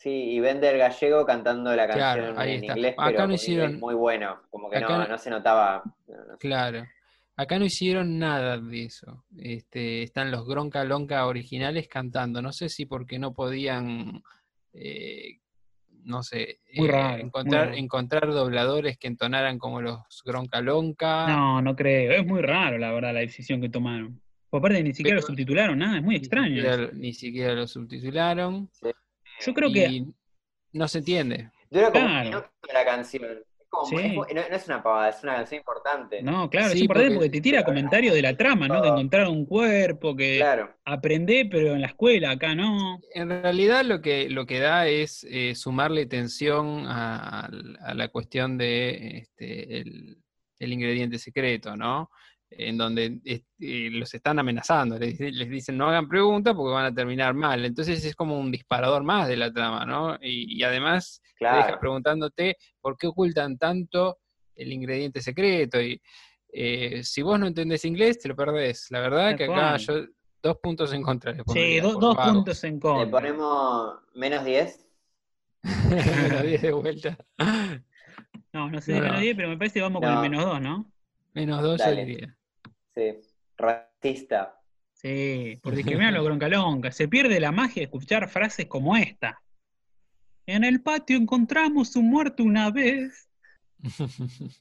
sí, y Bender Gallego cantando la Claro, canción ahí en está. inglés, Acá pero no hicieron- muy bueno, como que acá no, no- se notaba. no, no sé. Claro. Acá no hicieron nada de eso. Este, están los Gronca Lonca originales cantando. No sé si porque no podían, eh, no sé, Muy eh, raro, muy encontrar, raro. encontrar dobladores que entonaran como los Gronca Lonca. No, no creo. Es muy raro, la verdad, la decisión que tomaron. Por aparte, ni siquiera lo Pero- subtitularon, nada, es muy ni extraño. siquiera, lo- ni siquiera lo subtitularon. Yo creo que. no se entiende. Dura como Claro. un minuto la canción. Es como- Sí. es- no, no es una pavada, es una canción importante. No, claro, es importante porque- porque te tira comentarios de la trama, ¿no? Que encontraron un cuerpo, que Claro. aprendé, pero en la escuela, acá no. En realidad lo que, lo que da es eh, sumarle tensión a, a la cuestión de este, el, el ingrediente secreto, ¿no? En donde este, los están amenazando, les, les dicen no hagan preguntas porque van a terminar mal. Entonces es como un disparador más de la trama, ¿no? Y, y además te deja Claro. preguntándote por qué ocultan tanto el ingrediente secreto. Y eh, si vos no entendés inglés, te lo perdés. La verdad que acá yo dos puntos en contra le Sí, do- dos puntos en Le contra. ponemos menos 10. Lo di de vuelta. No, no sé No, de menos no. 10, pero me parece que vamos con el menos 2, ¿no? Menos dos, yo Dale. diría. Sí. Racista. Sí, por discriminar a los groncalonca. Se pierde la magia de escuchar frases como esta. En el patio encontramos un muerto una vez.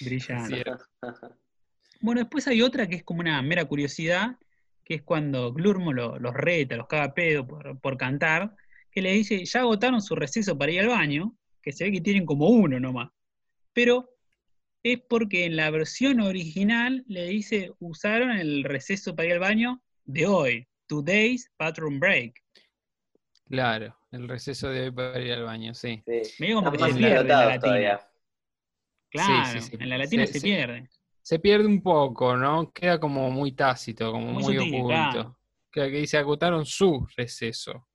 Brillante. Cierto. Bueno, después hay otra que es como una mera curiosidad, que es cuando Glurmo lo- los reta, los caga pedo por, por cantar, que le dice, ya agotaron su receso para ir al baño, que se ve que tienen como uno nomás. Pero es porque en la versión original le dice, usaron el receso para ir al baño de hoy, today's bathroom break. Claro, el receso de hoy para ir al baño, sí. Sí. Medio como que se más pierde en la explotados latina. todavía. Claro, Sí, sí, sí. en la latina Se- pierde. Se pierde un poco, ¿no? Queda como muy tácito, como Muy muy, sutil, oculto. claro. Que, que dice, agotaron su receso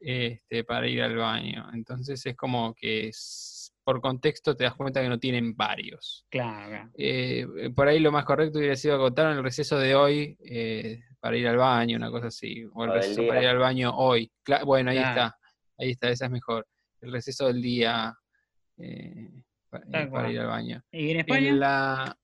este, para ir al baño. Entonces es como que es- por contexto te das cuenta que no tienen varios. Claro, claro. Eh, por ahí lo más correcto hubiera sido agotaron el receso de hoy eh, para ir al baño, una cosa así. O el O receso para ir al baño hoy. Cla- bueno, ahí Claro. está. Ahí está, esa es mejor. El receso del día eh, eh, para, ir al baño. ¿Y en España? En la,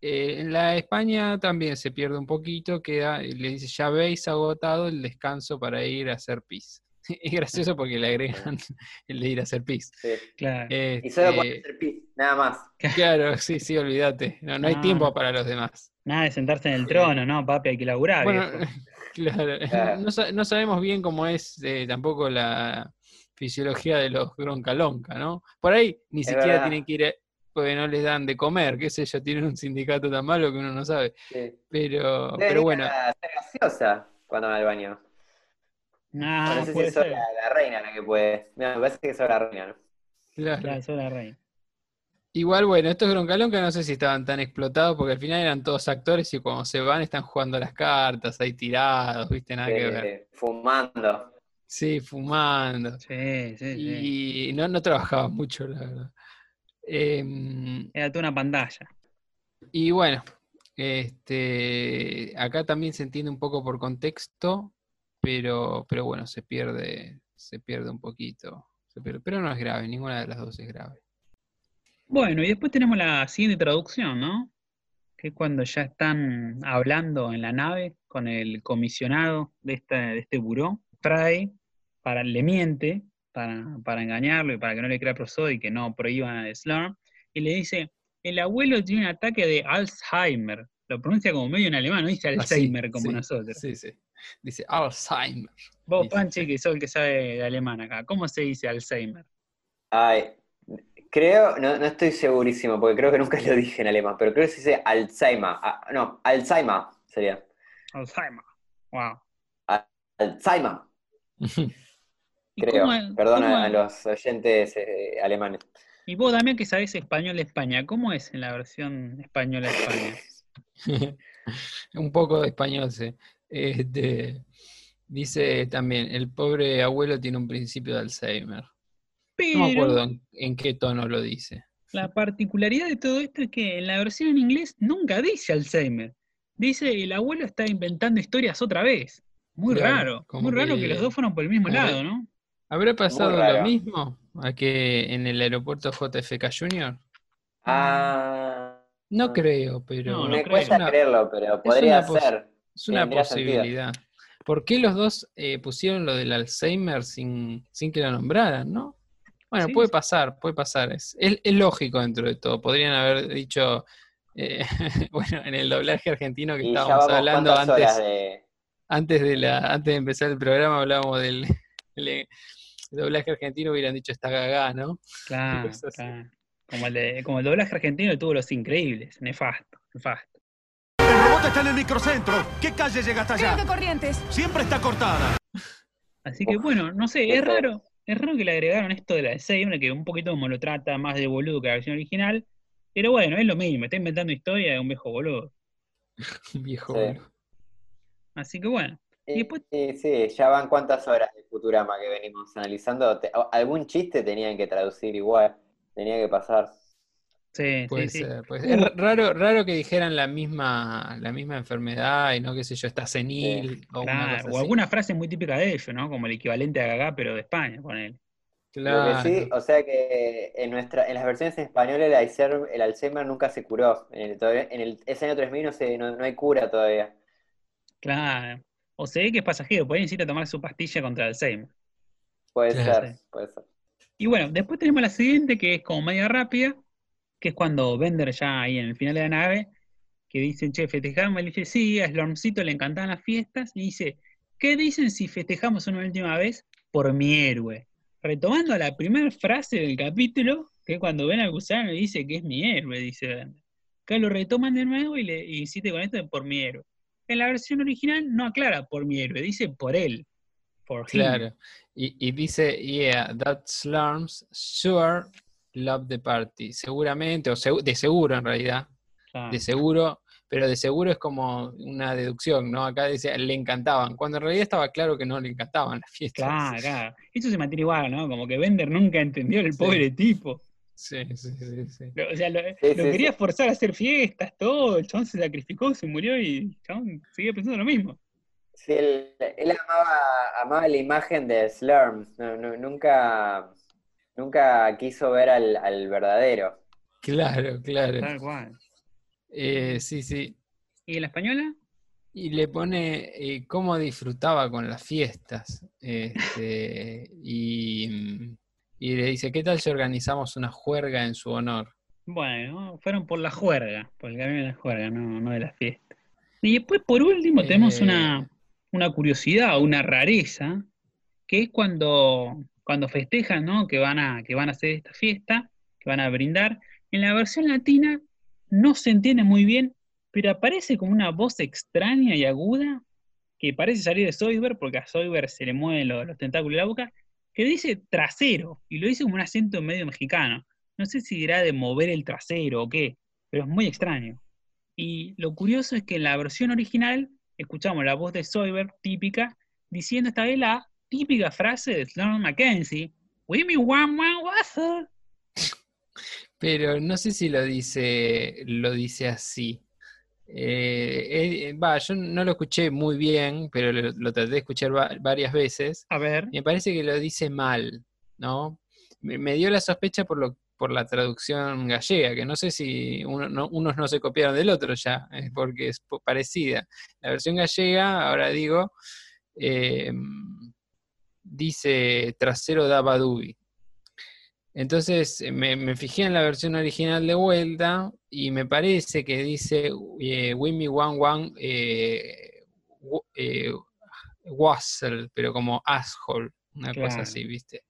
eh, en la España también se pierde un poquito, queda, le dice, ya habéis agotado el descanso para ir a hacer pis. Es gracioso porque le agregan el de ir a hacer pis. Sí. Claro. Y solo Este, puede hacer pis, nada más. Claro, sí, sí, olvídate. No, no hay tiempo para los demás. Nada de sentarse en el trono, ¿no, papi? Hay que laburar. Bueno, claro, Claro. no, sa- no sabemos bien cómo es eh, tampoco la fisiología de los groncalonca, ¿no? Por ahí ni Es siquiera verdad. tienen que ir, a- porque no les dan de comer, qué sé yo, tienen un sindicato tan malo que uno no sabe. Sí. Pero, Debe pero ir bueno, a ser gaseosa cuando va al baño. No, no sé si es la, la reina la que puede. No, me parece que es solo la reina, ¿no? claro. Claro, la reina. Igual, bueno, estos groncalonca no sé si estaban tan explotados porque al final eran todos actores y cuando se van están jugando las cartas, ahí tirados, viste, nada que ver. Fumando. Sí, fumando. Sí, sí, sí. Y no, no trabajaba mucho, la verdad. Em, Era toda una pantalla. y bueno, este, acá también se entiende un poco por contexto, pero, pero bueno, se pierde, se pierde un poquito. Se pierde- pero no es grave, ninguna de las dos es grave. Bueno, y después tenemos la siguiente traducción, ¿no? Que es cuando ya están hablando en la nave con el comisionado de, esta, de este buró. Fry para, le miente para, para engañarlo y para que no le crea profesor y que no prohíban a Slurm. Y le dice, el abuelo tiene un ataque de Alzheimer. Lo pronuncia como medio en alemán, no dice Así, Alzheimer como sí, nosotros. Sí, sí. Dice Alzheimer. Vos, dice. Panchi, que sos el que sabe de alemán acá, ¿cómo se dice Alzheimer? Ay, creo, no, no estoy segurísimo, porque creo que nunca lo dije en alemán, pero creo que se dice Alzheimer. Ah, no, Alzheimer sería. Alzheimer. Wow. Alzheimer, ¿Y creo. Perdón a, los oyentes eh, alemanes. Y vos, Damián, que sabés español de España, ¿cómo es en la versión española de España? Un poco de español, sí. Este, dice también, el pobre abuelo tiene un principio de Alzheimer. No me Pero acuerdo en, en qué tono lo dice. la particularidad de todo esto es que en la versión en inglés nunca dice Alzheimer. Dice el abuelo está inventando historias otra vez. Muy Claro, raro. Muy raro que- que los dos fueron por el mismo lado, ¿no? ¿Habrá pasado lo mismo a que en el aeropuerto JFK Jr.? Ah, No creo, pero No, no me creo. cuesta una, creerlo, pero podría ser. Es una sentido. posibilidad. ¿Por qué los dos eh, pusieron lo del Alzheimer sin, sin que lo nombraran, no? Bueno, Sí, puede sí. pasar, puede pasar. Es, es, es lógico dentro de todo. Podrían haber dicho, eh, bueno, en el doblaje argentino que estábamos hablando antes, de. antes de la, antes de empezar el programa, hablábamos del el doblaje argentino, hubieran dicho esta gagá, ¿no? Claro, claro. Como el, de- como el doblaje argentino tuvo los increíbles. Nefasto, nefasto. El robot está en el microcentro. ¿Qué calle llega hasta Creo allá? que Corrientes. Siempre está cortada. Así que bueno, no sé, es raro. Es raro que le agregaron esto de la Alzheimer, que un poquito como lo trata más de boludo que la versión original. Pero bueno, es lo mismo, está inventando historia de un viejo boludo. Un viejo Sí. boludo. Así que bueno. Y, después- y sí, ya van cuántas horas de Futurama que venimos analizando. Te- algún chiste tenían que traducir igual, tenía que pasar. Sí, Puede sí, sí. ser, puede Uh, ser. Es raro, raro que dijeran la misma, la misma enfermedad y no, qué sé yo, está senil o una Claro, cosa o así. alguna frase muy típica de ellos, ¿no? Como el equivalente a Gagá, pero de España, con él. Claro. que sí, o sea que en nuestra, en las versiones en español el Alzheimer, el Alzheimer nunca se curó. En el, todavía- en el ese año 3000 no, se, no, no hay cura todavía. Claro. O se ve que es pasajero, ahí necesita tomar su pastilla contra el Alzheimer. Puede Claro. ser, puede ser. Y bueno, después tenemos la siguiente, que es como media rápida, que es cuando Bender ya ahí en el final de la nave, que dicen, che, festejamos, él dice, sí, a Slormcito le encantaban las fiestas, y dice, ¿qué dicen si festejamos una última vez por mi héroe? Retomando la primera frase del capítulo, que es cuando ven al gusano y dice que es mi héroe, dice Bender. Acá lo retoman de nuevo y le y insiste con esto de por mi héroe. En la versión original no aclara por mi héroe, dice por él. Por him. Claro. Y, y dice, yeah, that slums sure love the party. Seguramente, o de seguro en realidad, Claro. de seguro, pero de seguro es como una deducción, ¿no? Acá dice, le encantaban, cuando en realidad estaba claro que no le encantaban las fiestas. Claro, claro. Eso se mantiene igual, ¿no? Como que Bender nunca entendió el Sí. pobre tipo. Sí, sí, sí, sí. Lo- o sea, lo, Sí, lo sí, quería sí. forzar a hacer fiestas, todo. El chabón se sacrificó, se murió y el chabón seguía pensando lo mismo. Sí, él, él amaba, amaba la imagen de Slurms, no- no- nunca, nunca quiso ver al, al verdadero. Claro, claro. Tal cual. Eh, sí, sí. ¿Y en la española? Y le pone eh, cómo disfrutaba con las fiestas. este, y, y le dice, ¿qué tal si organizamos una juerga en su honor? Bueno, fueron por la juerga, por el camino de la juerga, no, no de la fiesta. Y después, por último, tenemos Eh. una, una curiosidad, una rareza, que es cuando, cuando festejan, ¿no? Que van, a, que van a hacer esta fiesta, que van a brindar. En la versión latina no se entiende muy bien, pero aparece como una voz extraña y aguda, que parece salir de Soyber, porque a Soyber se le mueven los, los tentáculos de la boca, que dice trasero, y lo dice como un acento medio mexicano. No sé si dirá de mover el trasero o qué, pero es muy extraño. Y lo curioso es que en la versión original escuchamos la voz de Soyber típica, diciendo esta vez la típica frase de Sloan Mackenzie, "We me one one wasser". Pero no sé si lo dice, lo dice así. Eh, eh, va, yo no lo escuché muy bien, pero lo, lo traté de escuchar va- varias veces. A ver, Me parece que lo dice mal, ¿no? Me, me dio la sospecha por lo, por la traducción gallega, que no sé si uno- no- unos no se copiaron del otro ya, eh, porque es parecida. La versión gallega, ahora digo, eh, dice trasero da Badubi. Entonces eh, me, me fijé en la versión original de vuelta y me parece que dice eh, Wimmy One One eh, eh, Wassel, pero como asshole, una cosa así, ¿viste?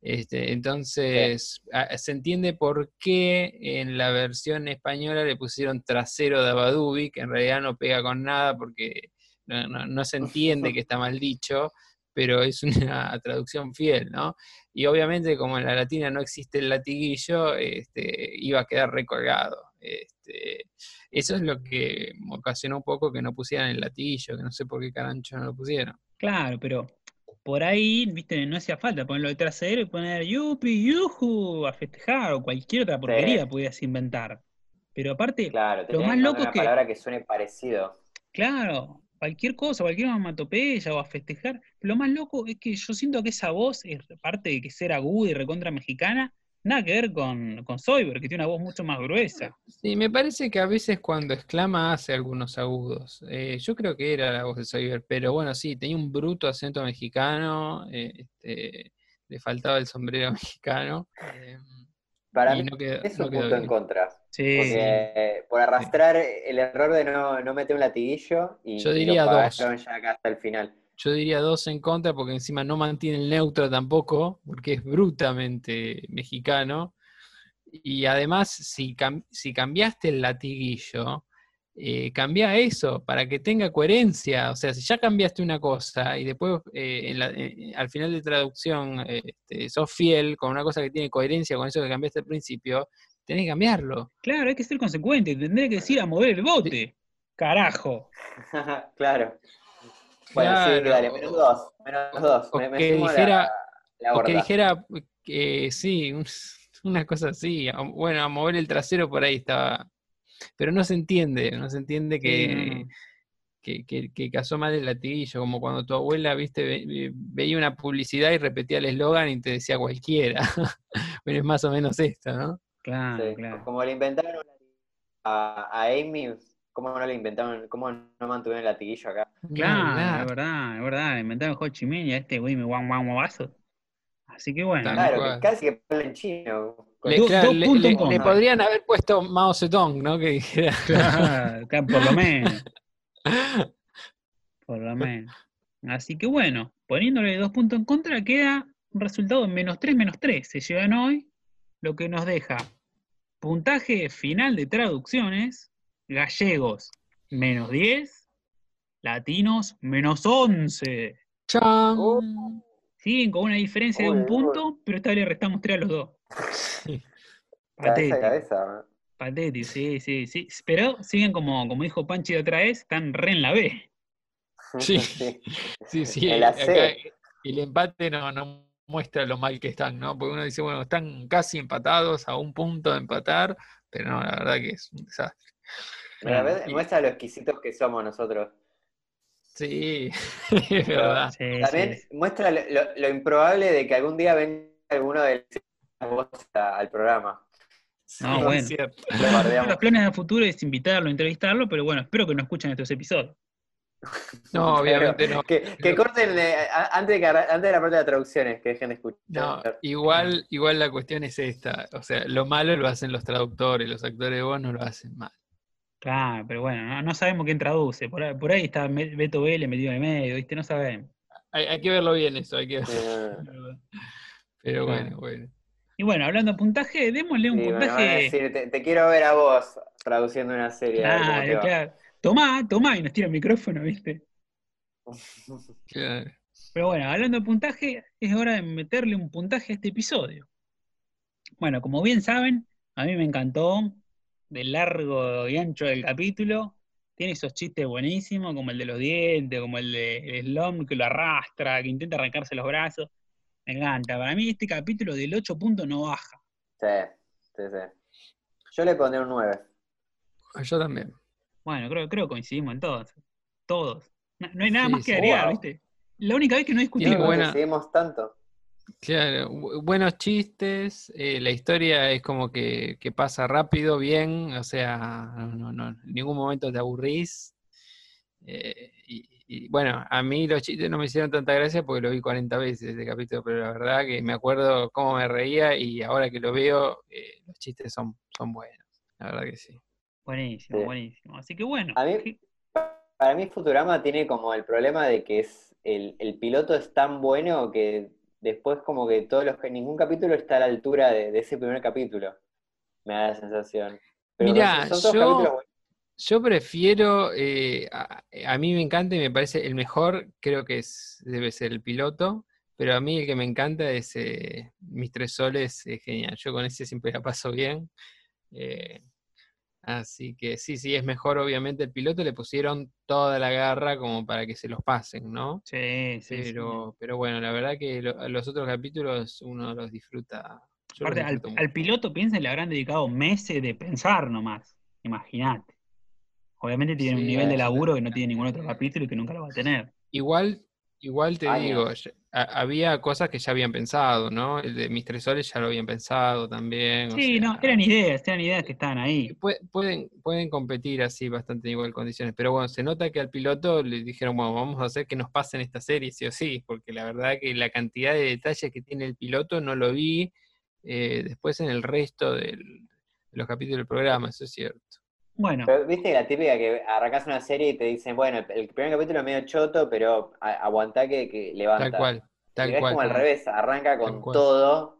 Este, entonces, a- se entiende por qué en la versión española le pusieron trasero de Abadubi, que en realidad no pega con nada porque no, no- no se entiende que está mal dicho, pero es una traducción fiel, ¿no? Y obviamente, como en la latina no existe el latiguillo, este, iba a quedar recolgado. Este, eso es lo que ocasionó un poco que no pusieran el latiguillo, que no sé por qué carancho no lo pusieron. Claro, pero por ahí, viste, no hacía falta ponerlo de trasero y poner yupi, yuju, a festejar o cualquier otra porquería podías inventar. Pero aparte, Claro, Lo más que loco una que- palabra que suene parecido. claro, cualquier cosa, cualquier onomatopeya o a festejar. Lo más loco es que yo siento que esa voz, es parte de que ser aguda y recontra mexicana, nada que ver con, con Soyber, que tiene una voz mucho más gruesa. Sí, me parece que a veces cuando exclama hace algunos agudos. Eh, yo creo que era la voz de Soyber, pero bueno, sí, tenía un bruto acento mexicano, eh, este, le faltaba el sombrero mexicano. eh, Para y mí no quedó, es no un quedó punto en contra. Sí, Porque por arrastrar el error de no, no meter un latiguillo y, Yo y lo diría dos. ya acá hasta el final. Yo diría dos en contra porque encima no mantiene el neutro tampoco, porque es brutamente mexicano. Y además, si, cam- si cambiaste el latiguillo, eh, cambia eso para que tenga coherencia. O sea, si ya cambiaste una cosa y después eh, en la- eh, al final de traducción eh, este, sos fiel con una cosa que tiene coherencia con eso que cambiaste al principio, tenés que cambiarlo. claro, hay que ser consecuente, tendré que decir a mover el bote. Carajo. claro. Bueno, sí, Claro. dale, menos dos. Menos dos. o Me, me que la- dijera- la O que dijera que sí, un- una cosa así. Bueno, a mover el trasero por ahí estaba. Pero no se entiende, no se entiende que, que, que- que casó mal el latiguillo, como cuando tu abuela, viste, ve- ve- veía una publicidad y repetía el eslogan y te decía cualquiera. bueno, es más o menos esto, ¿no? Claro, Sí, claro. Como le inventaron a, a Amy, ¿cómo no le inventaron, cómo no mantuvieron el latiguillo acá? Claro, es verdad, es verdad. Inventaron Ho Chi Minh y a este güey me guan guan guabazo. Así que bueno. Claro, que casi que en chino. Le, Dos- claro, dos le- puntos le- en le contra. podrían haber puesto Mao Zedong, ¿no? Que dijera. Claro, por lo menos. Por lo menos. Así que bueno, poniéndole dos puntos en contra, queda un resultado de menos 3, menos 3. Se llevan hoy, lo que nos deja puntaje final de traducciones, gallegos menos 10, latinos menos 11. ¡Chan! Siguen con una diferencia de un punto, pero esta vez le restamos 3 a los dos. A Patético. cabeza. Patético, sí, sí, sí. Pero siguen como, como dijo Panchi otra vez, están re en la B. Sí. Sí, sí, En la acá el empate no, no muestra lo mal que están, ¿no? Porque uno dice, bueno, están casi empatados, a un punto de empatar, pero no, la verdad que es un desastre. Pero a ver, Y- muestra lo exquisitos que somos nosotros. Sí, es verdad. Sí, También sí. muestra lo, lo- lo improbable de que algún día venga alguno los al programa. No, Sí, bueno. Lo Los planes de futuro es invitarlo, entrevistarlo, pero bueno, espero que no escuchen estos episodios. No, obviamente no. Que, que Pero- corten eh, a- antes, de antes la parte de las traducciones, que dejen de escuchar. No, igual, igual la cuestión es esta. O sea, lo malo lo hacen los traductores, los actores de voz no lo hacen mal. Claro, pero bueno, no, no sabemos quién traduce. Por ahí, por ahí está Beto Vélez metido en el medio, ¿viste? No sabemos. Hay, hay que verlo bien eso, hay que Eh, Pero bueno, bueno. Y bueno, hablando de puntaje, démosle un sí, me van a puntaje. decir, te, te quiero ver a vos traduciendo una serie. Claro, claro. Tomá, tomá, y nos tira el micrófono, ¿viste? Claro. Pero bueno, hablando de puntaje, es hora de meterle un puntaje a este episodio. Bueno, como bien saben, a mí me encantó, del largo y ancho del capítulo. Tiene esos chistes buenísimos, como el de los dientes, como el de el Slom que lo arrastra, que intenta arrancarse los brazos. Me encanta. Para mí este capítulo del 8 puntos no baja. Sí, sí, sí. Yo le pondré un 9. Yo también. Bueno, creo, creo que coincidimos en todos. Todos. No, no hay nada Sí, más que sí. agregar, Wow. ¿viste? La única vez que no discutimos. buena- Decidimos tanto. Claro, bu- buenos chistes, eh, la historia es como que, que pasa rápido, bien, o sea, no, no, no, en ningún momento te aburrís. eh, y, y, bueno, a mí los chistes no me hicieron tanta gracia porque lo vi 40 veces este capítulo, pero la verdad que me acuerdo cómo me reía y ahora que lo veo, eh, los chistes son, son buenos, la verdad que sí. Buenísimo, Sí. buenísimo. Así que bueno. A mí- ¿qué- Para mí Futurama tiene como el problema de que es el, el piloto es tan bueno que después como que todos los ningún capítulo está a la altura de, de ese primer capítulo. Me da la sensación. Pero Mirá, son todos yo- capítulos buenos. Yo prefiero, eh, a, a mí me encanta y me parece el mejor, creo que es, debe ser el piloto, pero a mí el que me encanta es eh, Mis Tres Soles, es genial. Yo con ese siempre la paso bien. eh, así que sí, sí, es mejor obviamente el piloto, le pusieron toda la garra como para que se los pasen, ¿no? Sí, sí, sí. Pero, pero bueno, la verdad que lo- los otros capítulos uno los disfruta. los Aparte, al, piloto, piensen, le habrán dedicado meses de pensar nomás. Imagínate. Obviamente tiene un nivel de laburo que no tiene ningún otro capítulo y que nunca lo va a tener. Igual, igual te digo, ya- había cosas que ya habían pensado, ¿no? El de Mis Tres Soles ya lo habían pensado también. o Sí, no, eran ideas, eran ideas que estaban ahí. pue- pueden, pueden competir así bastante en igual condiciones, pero bueno, se nota que al piloto le dijeron, bueno, vamos a hacer que nos pasen esta serie sí o sí, porque la verdad que la cantidad de detalles que tiene el piloto no lo vi eh, después en el resto del- de los capítulos del programa, eso es cierto. Bueno, Pero viste la típica que arrancas una serie y te dicen, bueno, el, el primer capítulo es medio choto, pero a- aguantá que, que levanta. Tal cual, tal Y es cual. como al revés, arranca con cual. todo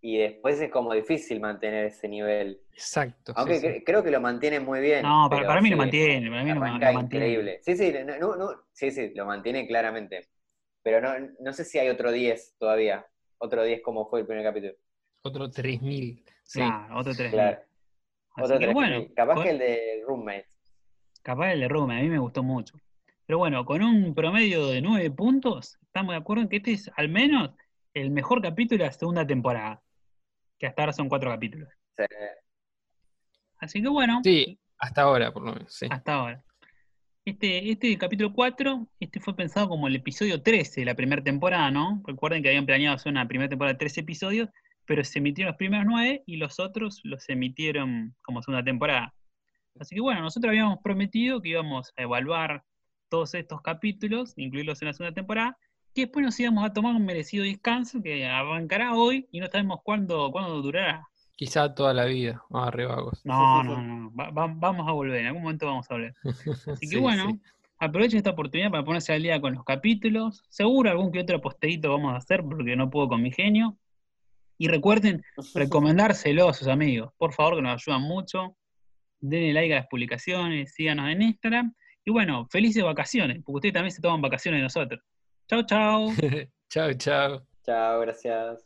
y después es como difícil mantener ese nivel. Exacto. Aunque sí. cre- creo que lo mantiene muy bien. No, para- pero para mí lo mantiene, para mí lo mantiene. increíble. Sí, sí, no, no, no, sí, sí, lo mantiene claramente. Pero no, no sé si hay otro 10 todavía. Otro 10 como fue el primer capítulo. Otro 3000. Sí. claro, otro tres. Claro. Así Otro que 3000. bueno, Capaz con- que el de Roommates. capaz el de Roma, a mí me gustó mucho. Pero bueno, con un promedio de nueve puntos, estamos de acuerdo en que este es al menos el mejor capítulo de la segunda temporada. Que hasta ahora son cuatro capítulos. Sí. Así que bueno, Sí, hasta ahora por lo menos, sí. hasta ahora. Este, este capítulo 4, este fue pensado como el episodio 13 de la primera temporada, ¿no? Recuerden que habían planeado hacer una primera temporada de 13 episodios, pero se emitieron los primeros 9 y los otros los emitieron como segunda temporada. Así que bueno, nosotros habíamos prometido que íbamos a evaluar todos estos capítulos, incluirlos en la segunda temporada, que después nos íbamos a tomar un merecido descanso que arrancará hoy y no sabemos cuándo, cuándo durará. Quizá toda la vida. Vamos arriba, vagos. No, no, no, va- va- vamos a volver, en algún momento vamos a volver. Así que bueno, aprovechen esta oportunidad para ponerse al día con los capítulos. Seguro algún que otro posteíto vamos a hacer porque no puedo con mi genio. Y recuerden recomendárselo a sus amigos. Por favor, que nos ayudan mucho. Denle like a las publicaciones, síganos en Instagram. Y bueno, felices vacaciones, porque ustedes también se toman vacaciones de nosotros. Chau, chau. chao, chao. Chao, gracias.